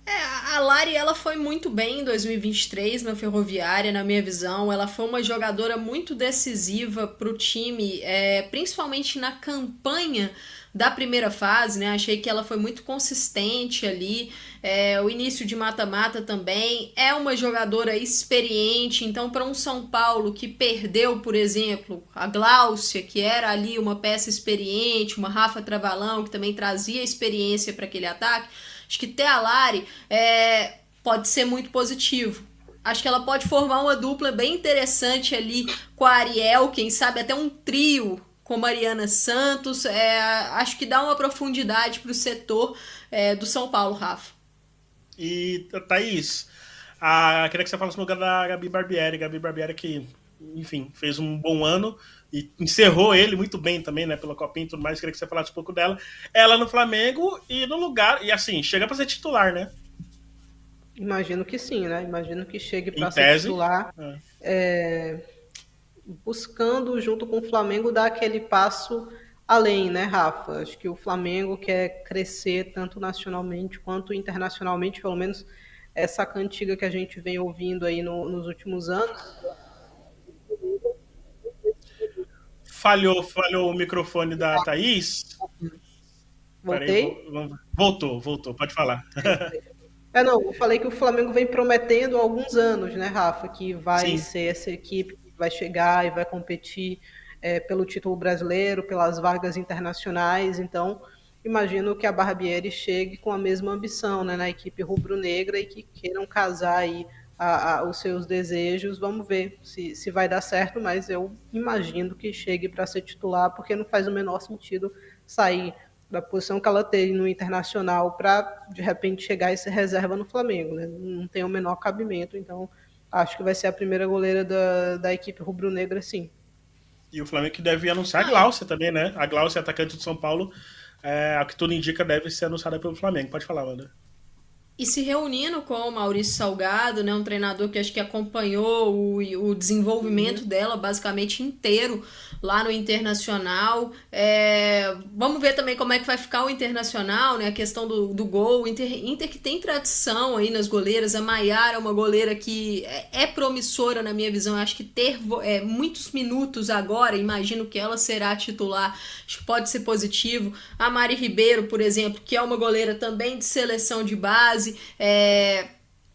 É, a Lari ela foi muito bem em 2023 na Ferroviária, na minha visão. Ela foi uma jogadora muito decisiva para o time, é, principalmente na campanha da primeira fase, né? Achei que ela foi muito consistente ali. É, o início de mata-mata também. É uma jogadora experiente, então, para um São Paulo que perdeu, por exemplo, a Gláucia, que era ali uma peça experiente, uma Rafa Travalão, que também trazia experiência para aquele ataque, acho que ter a Lari é, pode ser muito positivo. Acho que ela pode formar uma dupla bem interessante ali com a Ariel, quem sabe até um trio com Mariana Santos. É, acho que dá uma profundidade para o setor é, do São Paulo, Rafa. E, Thaís, a, queria que você falasse no lugar da Gabi Barbieri. Gabi Barbieri que enfim, fez um bom ano e encerrou ele muito bem também, né, pela Copinha e tudo mais. Queria que você falasse um pouco dela. Ela no Flamengo e no lugar, e assim, chega para ser titular, né? Imagino que sim, né? Imagino que chegue para ser titular. É. É, buscando, junto com o Flamengo, dar aquele passo além, né, Rafa? Acho que o Flamengo quer crescer tanto nacionalmente quanto internacionalmente, pelo menos essa cantiga que a gente vem ouvindo aí no, nos últimos anos. Falhou, falhou o microfone da Thaís. Voltei? Peraí, voltou, voltou, pode falar. É, não, eu falei que o Flamengo vem prometendo há alguns anos, né, Rafa, que vai Sim. ser essa equipe vai chegar e vai competir é, pelo título brasileiro, pelas vagas internacionais. Então, imagino que a Barbieri chegue com a mesma ambição né, na equipe rubro-negra e que queiram casar aí a, a, os seus desejos. Vamos ver se, se vai dar certo, mas eu imagino que chegue para ser titular, porque não faz o menor sentido sair da posição que ela tem no internacional para de repente chegar e ser reserva no Flamengo, né? Não tem o menor cabimento, então acho que vai ser a primeira goleira da, da equipe rubro-negra, sim. E o Flamengo que deve anunciar a Glaucia também, né? A Glaucia, atacante do São Paulo, é, a que tudo indica deve ser anunciada pelo Flamengo. Pode falar, Wanda e se reunindo com o Maurício Salgado, né, um treinador que acho que acompanhou o, o desenvolvimento uhum. dela basicamente inteiro lá no Internacional. É, vamos ver também como é que vai ficar o Internacional, né, a questão do, do gol. Inter, Inter que tem tradição aí nas goleiras. A Maiara é uma goleira que é, é promissora na minha visão. Eu acho que ter é, muitos minutos agora, imagino que ela será titular, acho que pode ser positivo. A Mari Ribeiro, por exemplo, que é uma goleira também de seleção de base é,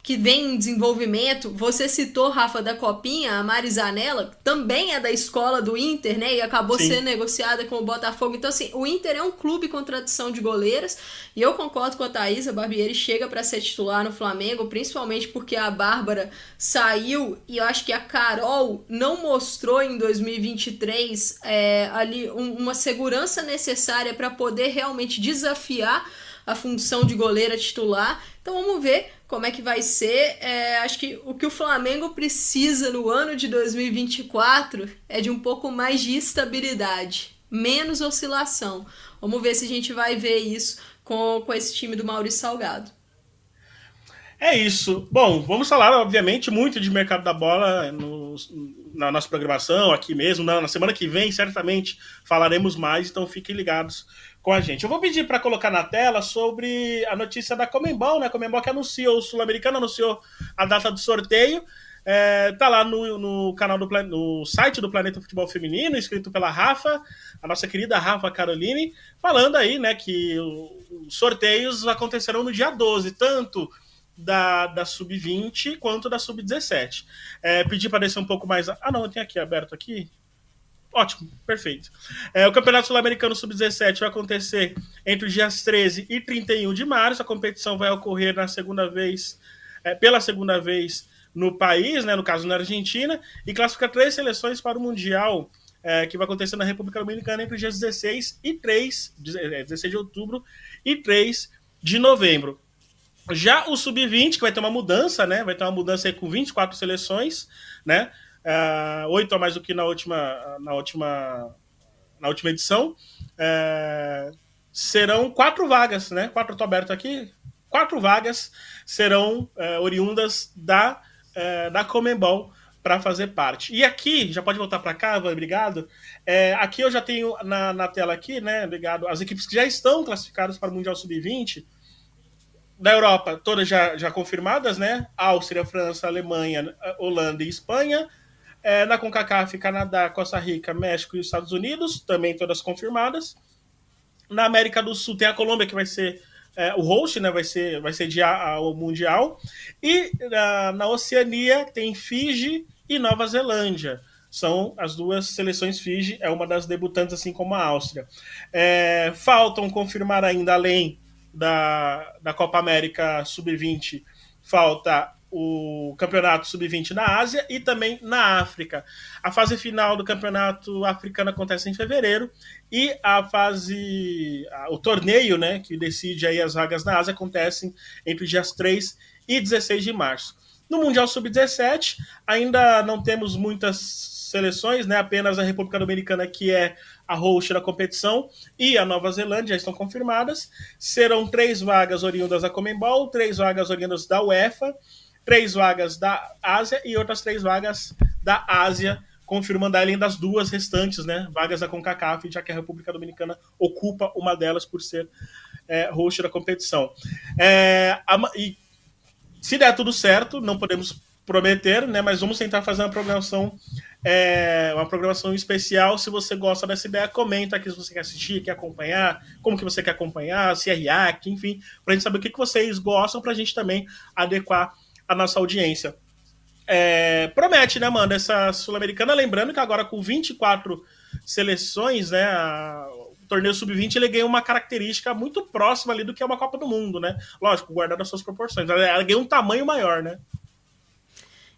que vem em desenvolvimento. Você citou, Rafa, da Copinha, a Marizanella, também é da escola do Inter, né? E acabou Sim. sendo negociada com o Botafogo. Então, assim, o Inter é um clube com tradição de goleiras. E eu concordo com a Thaís, a Barbieri chega para ser titular no Flamengo, principalmente porque a Bárbara saiu e eu acho que a Carol não mostrou em 2023 é, ali um, uma segurança necessária para poder realmente desafiar a função de goleira titular. Então vamos ver como é que vai ser. É, acho que o que o Flamengo precisa no ano de 2024 é de um pouco mais de estabilidade, menos oscilação. Vamos ver se a gente vai ver isso com, com esse time do Maurício Salgado. É isso. Bom, vamos falar, obviamente, muito de mercado da bola no, na nossa programação, aqui mesmo. Na, na semana que vem, certamente falaremos mais, então fiquem ligados com a gente. Eu vou pedir para colocar na tela sobre a notícia da Comembol, né? Comembol que anunciou, o Sul-Americano anunciou a data do sorteio. É, tá lá no, no canal do no site do Planeta Futebol Feminino, escrito pela Rafa, a nossa querida Rafa Caroline, falando aí, né, que os sorteios acontecerão no dia 12, tanto da, da Sub-20 quanto da Sub-17. É, pedir para descer um pouco mais. Ah, não, tem aqui aberto aqui. Ótimo, perfeito. É, o Campeonato Sul-Americano Sub-17 vai acontecer entre os dias 13 e 31 de março. A competição vai ocorrer na segunda vez, é, pela segunda vez no país, né, no caso na Argentina, e classifica três seleções para o Mundial, é, que vai acontecer na República Dominicana entre os dias 16 e 3, 16 é, de outubro e 3 de novembro. Já o Sub-20, que vai ter uma mudança, né? Vai ter uma mudança com 24 seleções, né? É, oito a mais do que na última, na última, na última edição. É, serão quatro vagas, né? Quatro estou aberto aqui. Quatro vagas serão é, oriundas da, da Comembol para fazer parte. E aqui, já pode voltar para cá, obrigado. É, aqui eu já tenho na, na tela aqui, né? Obrigado. As equipes que já estão classificadas para o Mundial Sub-20. Da Europa, todas já, já confirmadas, né? Áustria, França, Alemanha, Holanda e Espanha. É, na CONCACAF, Canadá, Costa Rica, México e Estados Unidos, também todas confirmadas. Na América do Sul tem a Colômbia, que vai ser é, o host, né? Vai ser, vai sediar o Mundial. E na, na Oceania tem Fiji e Nova Zelândia. São as duas seleções Fiji, é uma das debutantes, assim como a Áustria. É, faltam confirmar ainda, além da, da Copa América Sub-20, falta o campeonato sub-20 na Ásia e também na África. A fase final do campeonato africano acontece em fevereiro e a fase, o torneio, né, que decide aí as vagas na Ásia acontecem entre os dias 3 e 16 de março. No Mundial Sub-17, ainda não temos muitas seleções, né? Apenas a República Dominicana, que é a host da competição, e a Nova Zelândia já estão confirmadas. Serão três vagas oriundas da Comembol, três vagas oriundas da UEFA, três vagas da Ásia e outras três vagas da Ásia, confirmando além das duas restantes, né? Vagas da CONCACAF, já que a República Dominicana ocupa uma delas por ser é, host da competição. É, a, e se der tudo certo, não podemos prometer, né? Mas vamos tentar fazer uma programação, é, uma programação especial. Se você gosta dessa ideia, comenta aqui se você quer assistir, quer acompanhar, como que você quer acompanhar, se é react, enfim, para a gente saber o que, que vocês gostam, para a gente também adequar a nossa audiência. É, promete, né, Amanda, essa Sul-Americana, lembrando que agora com 24 seleções, né, a, torneio sub-20 ele ganhou uma característica muito próxima ali do que é uma Copa do Mundo, né? Lógico, guardando as suas proporções. Ela ganhou um tamanho maior, né?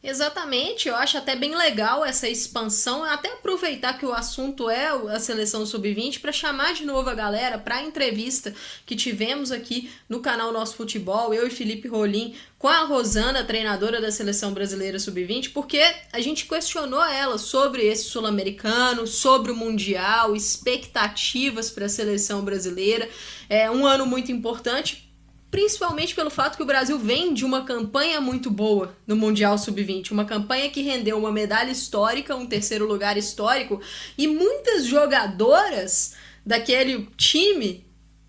Exatamente, eu acho até bem legal essa expansão, até aproveitar que o assunto é a seleção sub-20 para chamar de novo a galera para a entrevista que tivemos aqui no canal Nosso Futebol, eu e Felipe Rolim, com a Rosana, treinadora da seleção brasileira sub-20, porque a gente questionou ela sobre esse sul-americano, sobre o mundial, expectativas para a seleção brasileira. É um ano muito importante principalmente pelo fato que o Brasil vem de uma campanha muito boa no Mundial Sub-20, uma campanha que rendeu uma medalha histórica, um terceiro lugar histórico, e muitas jogadoras daquele time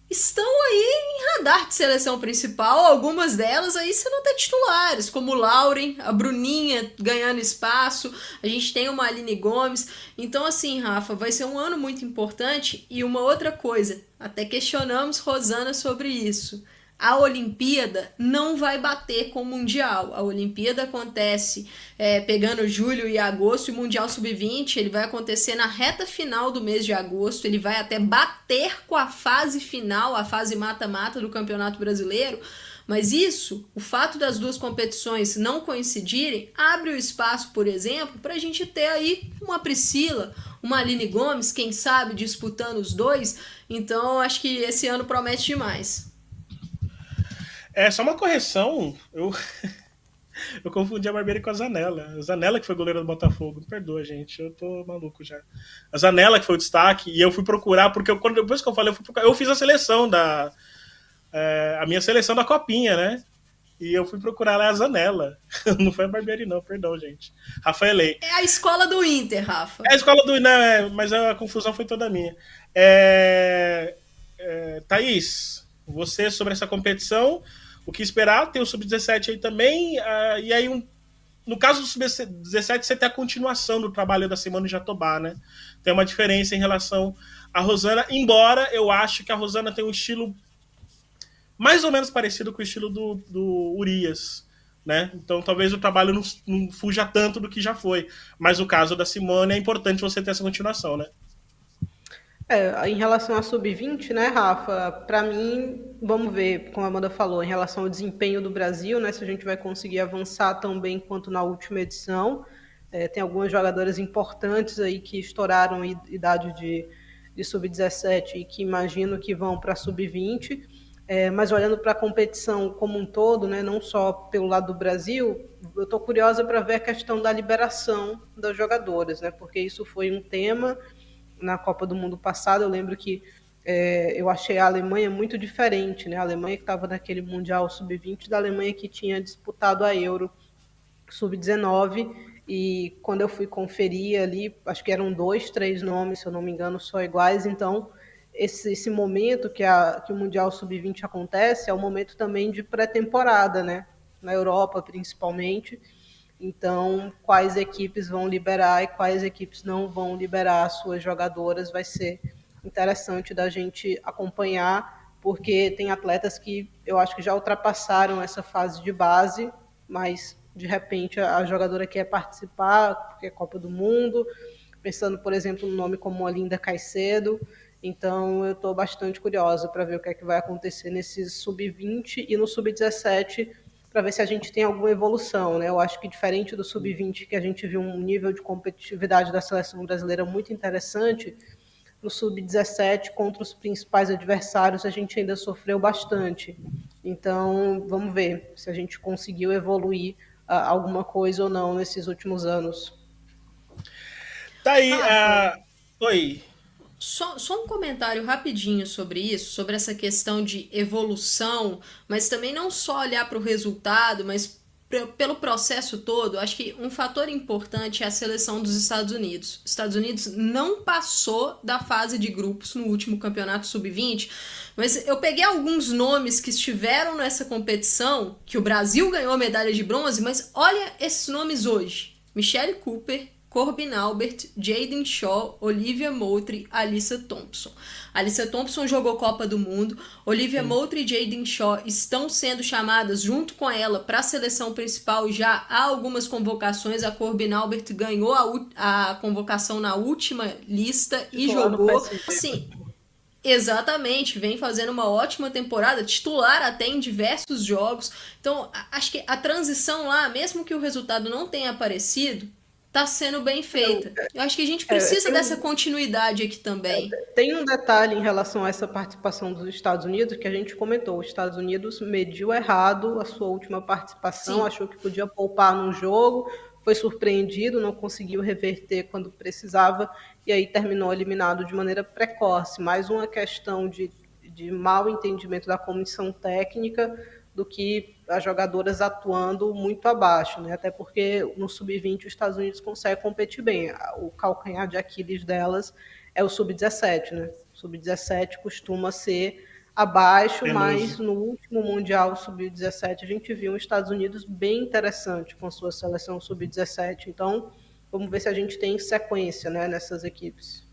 estão aí em radar de seleção principal, algumas delas aí sendo até titulares, como Lauren, a Bruninha ganhando espaço, a gente tem uma Aline Gomes. Então, assim, Rafa, vai ser um ano muito importante. E uma outra coisa, até questionamos Rosana sobre isso a Olimpíada não vai bater com o Mundial. A Olimpíada acontece é, pegando julho e agosto, e o Mundial Sub-20 ele vai acontecer na reta final do mês de agosto. Ele vai até bater com a fase final, a fase mata-mata do Campeonato Brasileiro. Mas isso, o fato das duas competições não coincidirem, abre o espaço, por exemplo, para a gente ter aí uma Priscila, uma Aline Gomes, quem sabe disputando os dois. Então, acho que esse ano promete demais. É, só uma correção. Eu, eu confundi a Barbeira com a Zanella. A Zanella que foi goleira do Botafogo. Me perdoa, gente. Eu tô maluco já. A Zanella que foi o destaque. E eu fui procurar, porque eu, quando, depois que eu falei, eu, procurar, eu fiz a seleção da. É, a minha seleção da Copinha, né? E eu fui procurar lá a Zanella. Não foi a Barbieri, não, perdão, gente. Rafaelei. É a escola do Inter, Rafa. É a escola do né, mas a confusão foi toda minha. É, é, Thaís, você sobre essa competição, o que esperar. Tem o Sub-17 aí também. Uh, e aí, um, no caso do Sub-17, você tem a continuação do trabalho da Simone Jatobá, né? Tem uma diferença em relação à Rosana, embora eu acho que a Rosana tem um estilo mais ou menos parecido com o estilo do, do Urias. Né? Então talvez o trabalho não, não fuja tanto do que já foi. Mas o caso da Simone é importante você ter essa continuação, né? É, em relação à sub-20, né, Rafa? Para mim, vamos ver, como a Amanda falou, em relação ao desempenho do Brasil, né, se a gente vai conseguir avançar tão bem quanto na última edição. É, tem algumas jogadoras importantes aí que estouraram idade de, de sub-17 e que imagino que vão para sub-20. É, mas olhando para a competição como um todo, né, não só pelo lado do Brasil, eu estou curiosa para ver a questão da liberação das jogadoras, né, porque isso foi um tema na Copa do Mundo passada, eu lembro que é, eu achei a Alemanha muito diferente, né? A Alemanha que estava naquele Mundial Sub-20 da Alemanha que tinha disputado a Euro Sub-19 e quando eu fui conferir ali, acho que eram dois, três nomes, se eu não me engano, só iguais, então esse, esse momento que, a, que o Mundial Sub-20 acontece é um momento também de pré-temporada, né? Na Europa, principalmente. Então, quais equipes vão liberar e quais equipes não vão liberar suas jogadoras vai ser interessante da gente acompanhar, porque tem atletas que eu acho que já ultrapassaram essa fase de base, mas de repente a jogadora quer participar, porque é Copa do Mundo, pensando, por exemplo, no nome como a Linda Caicedo. Então, eu estou bastante curiosa para ver o que é que vai acontecer nesse sub-20 e no sub-17 para ver se a gente tem alguma evolução. Né? Eu acho que diferente do sub-20, que a gente viu um nível de competitividade da seleção brasileira muito interessante, no sub-17, contra os principais adversários, a gente ainda sofreu bastante. Então, vamos ver se a gente conseguiu evoluir alguma coisa ou não nesses últimos anos. Tá aí. Ah, uh... Oi. Só, só, um comentário rapidinho sobre isso, sobre essa questão de evolução, mas também não só olhar para o resultado, mas pelo processo todo, acho que um fator importante é a seleção dos Estados Unidos. Os Estados Unidos não passou da fase de grupos no último campeonato sub-20, mas eu peguei alguns nomes que estiveram nessa competição, que o Brasil ganhou medalha de bronze, mas olha esses nomes hoje: Michelle Cooper, Corbin Albert, Jaden Shaw, Olivia Moultrie, Alissa Thompson. Alissa Thompson jogou Copa do Mundo, Olivia Sim. Moultrie e Jaden Shaw estão sendo chamadas junto com ela para a seleção principal. Já há algumas convocações, a Corbin Albert ganhou a, a convocação na última lista e jogou. Sim, Exatamente, vem fazendo uma ótima temporada, titular até em diversos jogos. Então, acho que a transição lá, mesmo que o resultado não tenha aparecido, está sendo bem feita. Eu acho que a gente é, precisa é, dessa continuidade aqui também. É, tem um detalhe em relação a essa participação dos Estados Unidos que a gente comentou. Os Estados Unidos mediu errado a sua última participação, Sim. achou que podia poupar num jogo, foi surpreendido, não conseguiu reverter quando precisava e aí terminou eliminado de maneira precoce. Mais uma questão de, de mau entendimento da comissão técnica do que as jogadoras atuando muito abaixo, né? Até porque no sub-20 os Estados Unidos conseguem competir bem. O calcanhar de Aquiles delas é o sub-17, né? O sub-17 costuma ser abaixo, mas no último Mundial Sub-17 a gente viu os Estados Unidos bem interessante com sua seleção Sub-17. Então, vamos ver se a gente tem sequência né, nessas equipes.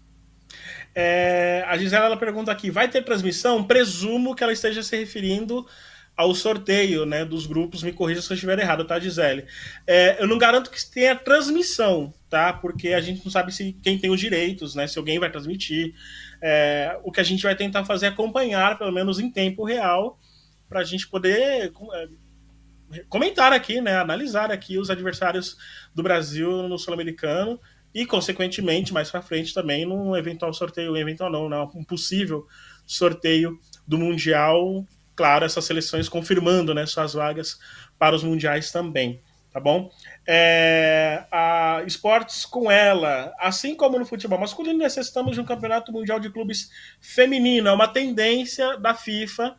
É, a Gisela ela pergunta aqui: vai ter transmissão? Presumo que ela esteja se referindo ao sorteio né, dos grupos. Me corrija se eu estiver errado, tá, Gisele? É, eu não garanto que tenha transmissão, tá? Porque a gente não sabe se quem tem os direitos, né? Se alguém vai transmitir. É, o que a gente vai tentar fazer é acompanhar, pelo menos em tempo real, para a gente poder é, comentar aqui, né? Analisar aqui os adversários do Brasil no Sul-Americano e, consequentemente, mais para frente também, num eventual sorteio, eventual não, não, um possível sorteio do Mundial claro, essas seleções confirmando né, suas vagas para os mundiais também, tá bom? É, a esportes com ela, assim como no futebol masculino, necessitamos de um campeonato mundial de clubes feminino, é uma tendência da FIFA,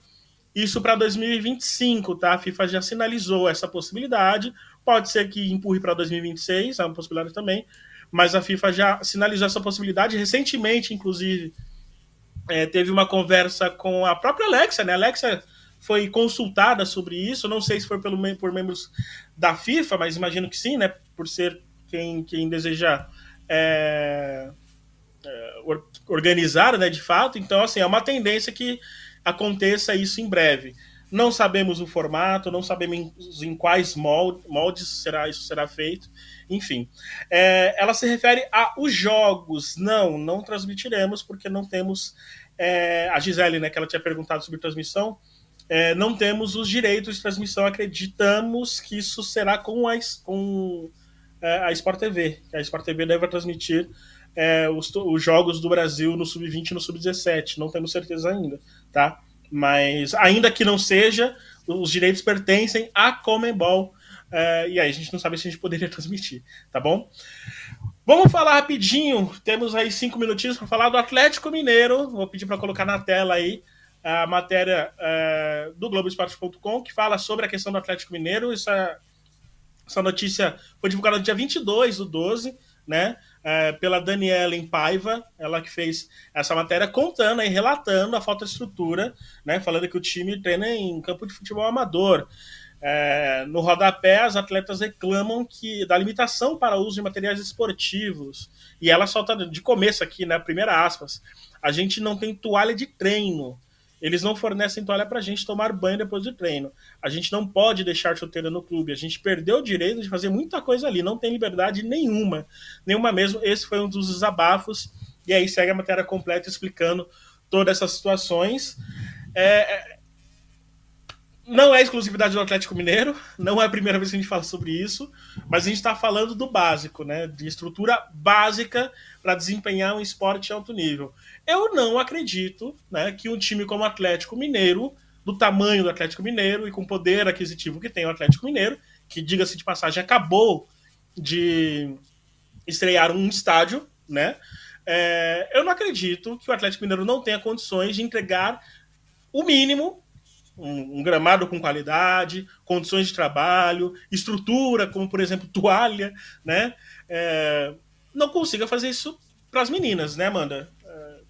isso para 2025, tá? A FIFA já sinalizou essa possibilidade, pode ser que empurre para 2026, é uma possibilidade também, mas a FIFA já sinalizou essa possibilidade recentemente, inclusive é, teve uma conversa com a própria Alexa, né? A Alexa foi consultada sobre isso, não sei se foi pelo, por membros da FIFA, mas imagino que sim, né? Por ser quem, quem deseja é, é, organizar, né? De fato. Então, assim, é uma tendência que aconteça isso em breve. Não sabemos o formato, não sabemos em quais moldes será isso será feito. Enfim, é, ela se refere a os jogos. Não, não transmitiremos porque não temos é, a Gisele, né, que ela tinha perguntado sobre transmissão. É, não temos os direitos de transmissão. Acreditamos que isso será com a, com, é, a Sport TV. A Sport TV deve transmitir é, os, os, jogos do Brasil no sub-20 e no sub-17. Não temos certeza ainda, tá? Mas ainda que não seja, os direitos pertencem à Comebol Uh, e aí a gente não sabe se a gente poderia transmitir, tá bom? Vamos falar rapidinho, temos aí cinco minutinhos para falar do Atlético Mineiro. Vou pedir para colocar na tela aí a matéria uh, do Globoesporte.com que fala sobre a questão do Atlético Mineiro. Essa, essa notícia foi divulgada no dia 22 do 12, né? Uh, pela Daniela Paiva, ela que fez essa matéria contando e relatando a falta de estrutura, né? Falando que o time treina em campo de futebol amador. É, no rodapé, as atletas reclamam que da limitação para uso de materiais esportivos. E ela solta de começo aqui, né? Primeira aspas. A gente não tem toalha de treino. Eles não fornecem toalha para a gente tomar banho depois do treino. A gente não pode deixar chuteira no clube. A gente perdeu o direito de fazer muita coisa ali. Não tem liberdade nenhuma. Nenhuma mesmo. Esse foi um dos desabafos. E aí segue a matéria completa explicando todas essas situações. É, não é exclusividade do Atlético Mineiro, não é a primeira vez que a gente fala sobre isso, mas a gente está falando do básico, né? De estrutura básica para desempenhar um esporte alto nível. Eu não acredito né, que um time como o Atlético Mineiro, do tamanho do Atlético Mineiro e com o poder aquisitivo que tem o Atlético Mineiro, que diga-se de passagem, acabou de estrear um estádio, né? É, eu não acredito que o Atlético Mineiro não tenha condições de entregar o mínimo, um, um, gramado com qualidade, condições de trabalho, estrutura, como por exemplo toalha, né? É, não consiga fazer isso para as meninas, né, Amanda? É,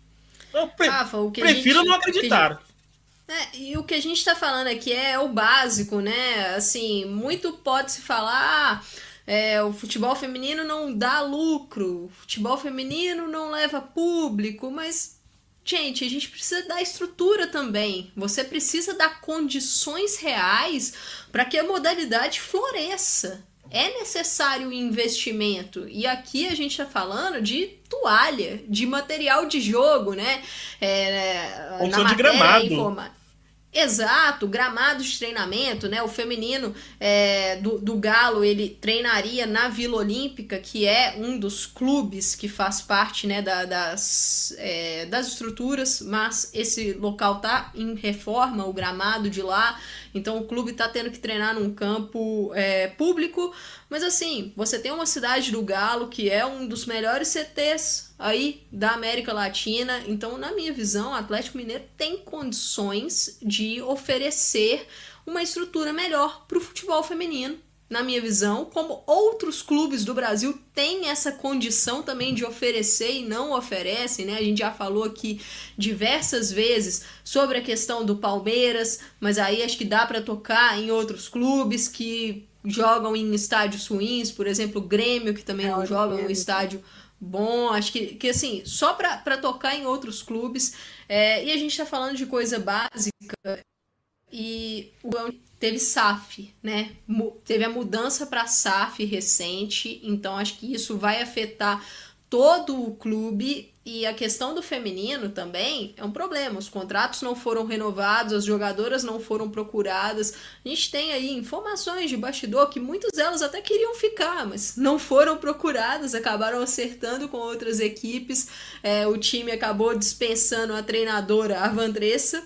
eu pre Rafa, prefiro gente, não acreditar. É, e o que a gente está falando aqui é o básico, né? Assim, muito pode se falar. Ah, é, o futebol feminino não dá lucro, o futebol feminino não leva público, mas, gente, a gente precisa dar estrutura também. Você precisa dar condições reais para que a modalidade floresça. É necessário investimento. E aqui a gente está falando de toalha, de material de jogo, né? É, na matéria de gramado. Informa Exato, gramado de treinamento, né? O feminino é, do, do Galo ele treinaria na Vila Olímpica, que é um dos clubes que faz parte né, da, das, é, das estruturas, mas esse local tá em reforma, o gramado de lá, então o clube tá tendo que treinar num campo é, público. Mas assim, você tem uma cidade do Galo que é um dos melhores CTs aí da América Latina. Então, na minha visão, o Atlético Mineiro tem condições de oferecer uma estrutura melhor para o futebol feminino. Na minha visão, como outros clubes do Brasil têm essa condição também de oferecer e não oferecem, né? A gente já falou aqui diversas vezes sobre a questão do Palmeiras, mas aí acho que dá para tocar em outros clubes que jogam em estádios ruins, por exemplo, o Grêmio, que também é, não joga em um estádio bom. Acho que, que assim, só para tocar em outros clubes. É, e a gente está falando de coisa básica. E o teve SAF, né? Teve a mudança para SAF recente, então acho que isso vai afetar todo o clube e a questão do feminino também é um problema. Os contratos não foram renovados, as jogadoras não foram procuradas. A gente tem aí informações de bastidor que muitas delas até queriam ficar, mas não foram procuradas, acabaram acertando com outras equipes. É, o time acabou dispensando a treinadora, a Vandressa.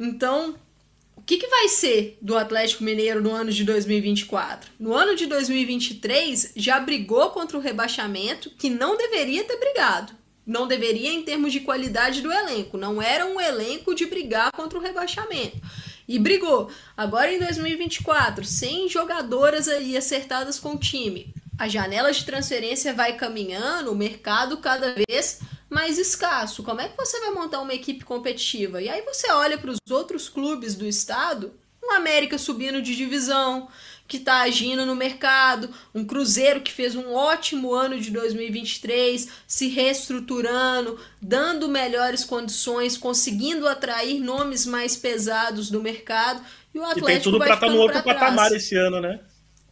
Então, o que, que vai ser do Atlético Mineiro no ano de 2024? No ano de 2023 já brigou contra o rebaixamento, que não deveria ter brigado. Não deveria em termos de qualidade do elenco. Não era um elenco de brigar contra o rebaixamento. E brigou. Agora em 2024, sem jogadoras aí acertadas com o time. A janela de transferência vai caminhando, o mercado cada vez mais escasso. Como é que você vai montar uma equipe competitiva? E aí você olha para os outros clubes do estado, um América subindo de divisão, que está agindo no mercado, um Cruzeiro que fez um ótimo ano de 2023, se reestruturando, dando melhores condições, conseguindo atrair nomes mais pesados do mercado. E o Atlético e tem tudo para estar no outro patamar esse ano, né?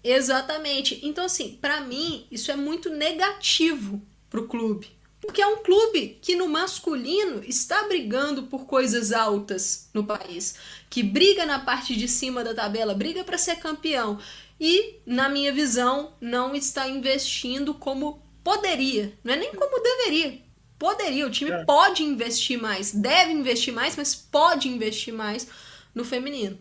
Exatamente. Então, assim, para mim, isso é muito negativo para o clube. Porque é um clube que no masculino está brigando por coisas altas no país, que briga na parte de cima da tabela, briga para ser campeão e, na minha visão, não está investindo como poderia, não é nem como deveria. Poderia, o time é. pode investir mais, deve investir mais, mas pode investir mais no feminino.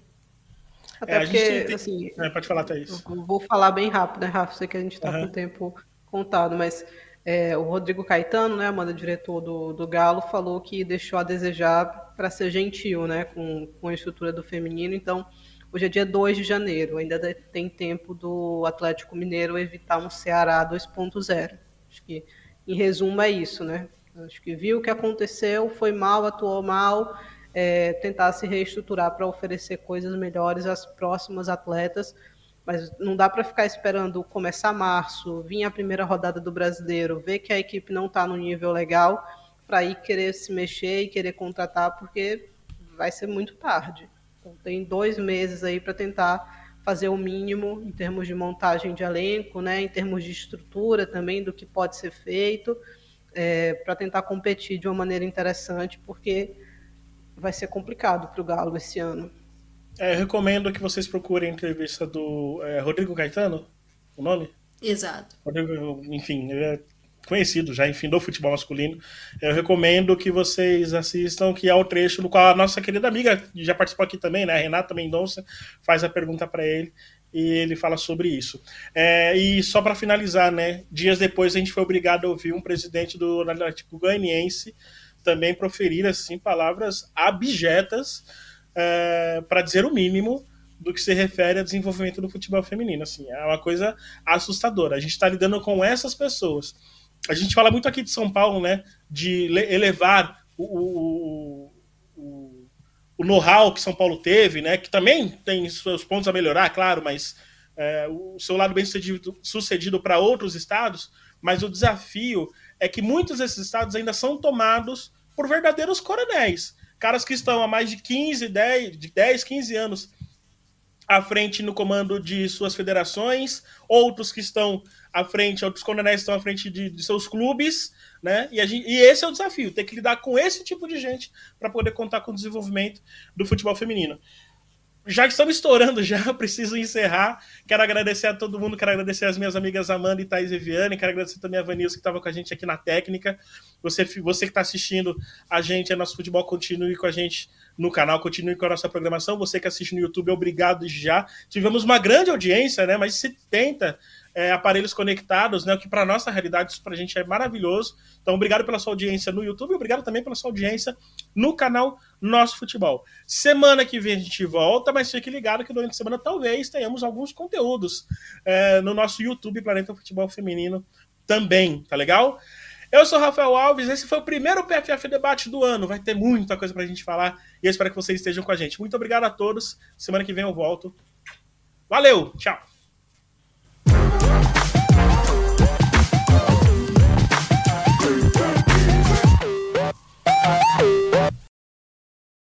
Até é, porque, tem... assim. É, pode falar, Thaís. Vou falar bem rápido, né, Rafa? Sei que a gente está uhum. com o tempo contado, mas é, o Rodrigo Caetano, né, Amanda, diretor do, do Galo, falou que deixou a desejar para ser gentil né, com, com a estrutura do feminino. Então, hoje é dia 2 de janeiro, ainda tem tempo do Atlético Mineiro evitar um Ceará 2.0. Acho que, em resumo, é isso, né? Acho que viu o que aconteceu, foi mal, atuou mal, é, tentar se reestruturar para oferecer coisas melhores às próximas atletas mas não dá para ficar esperando começar março, vir a primeira rodada do brasileiro, ver que a equipe não está no nível legal, para ir querer se mexer e querer contratar, porque vai ser muito tarde. Então, tem dois meses aí para tentar fazer o mínimo em termos de montagem de elenco, né, em termos de estrutura também do que pode ser feito, é, para tentar competir de uma maneira interessante, porque vai ser complicado para o Galo esse ano. É, recomendo que vocês procurem a entrevista do é, Rodrigo Caetano, o nome? Exato. Rodrigo, enfim, ele é conhecido já, enfim, do futebol masculino. Eu recomendo que vocês assistam, que é o trecho do qual a nossa querida amiga, que já participou aqui também, né, a Renata Mendonça, faz a pergunta para ele. e ele fala sobre isso. É, e só para finalizar, né? Dias depois a gente foi obrigado a ouvir um presidente do Atlético Goianiense também proferir assim palavras abjetas é, para dizer o mínimo do que se refere ao desenvolvimento do futebol feminino. Assim, é uma coisa assustadora. A gente está lidando com essas pessoas. A gente fala muito aqui de São Paulo, né? De elevar o, o, o know-how que São Paulo teve, né? Que também tem seus pontos a melhorar, claro, mas é, o seu lado bem sucedido, sucedido para outros estados. Mas o desafio é que muitos desses estados ainda são tomados por verdadeiros coronéis. Caras que estão há mais de 15, 10, de 10 15 anos à frente no comando de suas federações, outros que estão à frente, outros coronéis estão à frente de, de seus clubes, né? E, gente, e, esse é o desafio, ter que lidar com esse tipo de gente para poder contar com o desenvolvimento do futebol feminino já estamos estourando já, preciso encerrar. Quero agradecer a todo mundo, quero agradecer as minhas amigas Amanda e Thais Eviane, quero agradecer também a Vanilson que estava com a gente aqui na técnica. Você, você que está assistindo a gente, a nosso futebol, continue com a gente no canal, continue com a nossa programação. Você que assiste no YouTube, obrigado já. Tivemos uma grande audiência, né? Mais de 70 é, aparelhos conectados, né? O que para nossa realidade, isso para a gente é maravilhoso. Então, obrigado pela sua audiência no YouTube, obrigado também pela sua audiência no canal Nosso Futebol. Semana que vem a gente volta, mas fique ligado que durante a semana talvez tenhamos alguns conteúdos é, no nosso YouTube Planeta Futebol Feminino também, tá legal? Eu sou Rafael Alves, esse foi o primeiro PFF Debate do ano. Vai ter muita coisa pra gente falar e eu espero que vocês estejam com a gente. Muito obrigado a todos. Semana que vem eu volto. Valeu, tchau.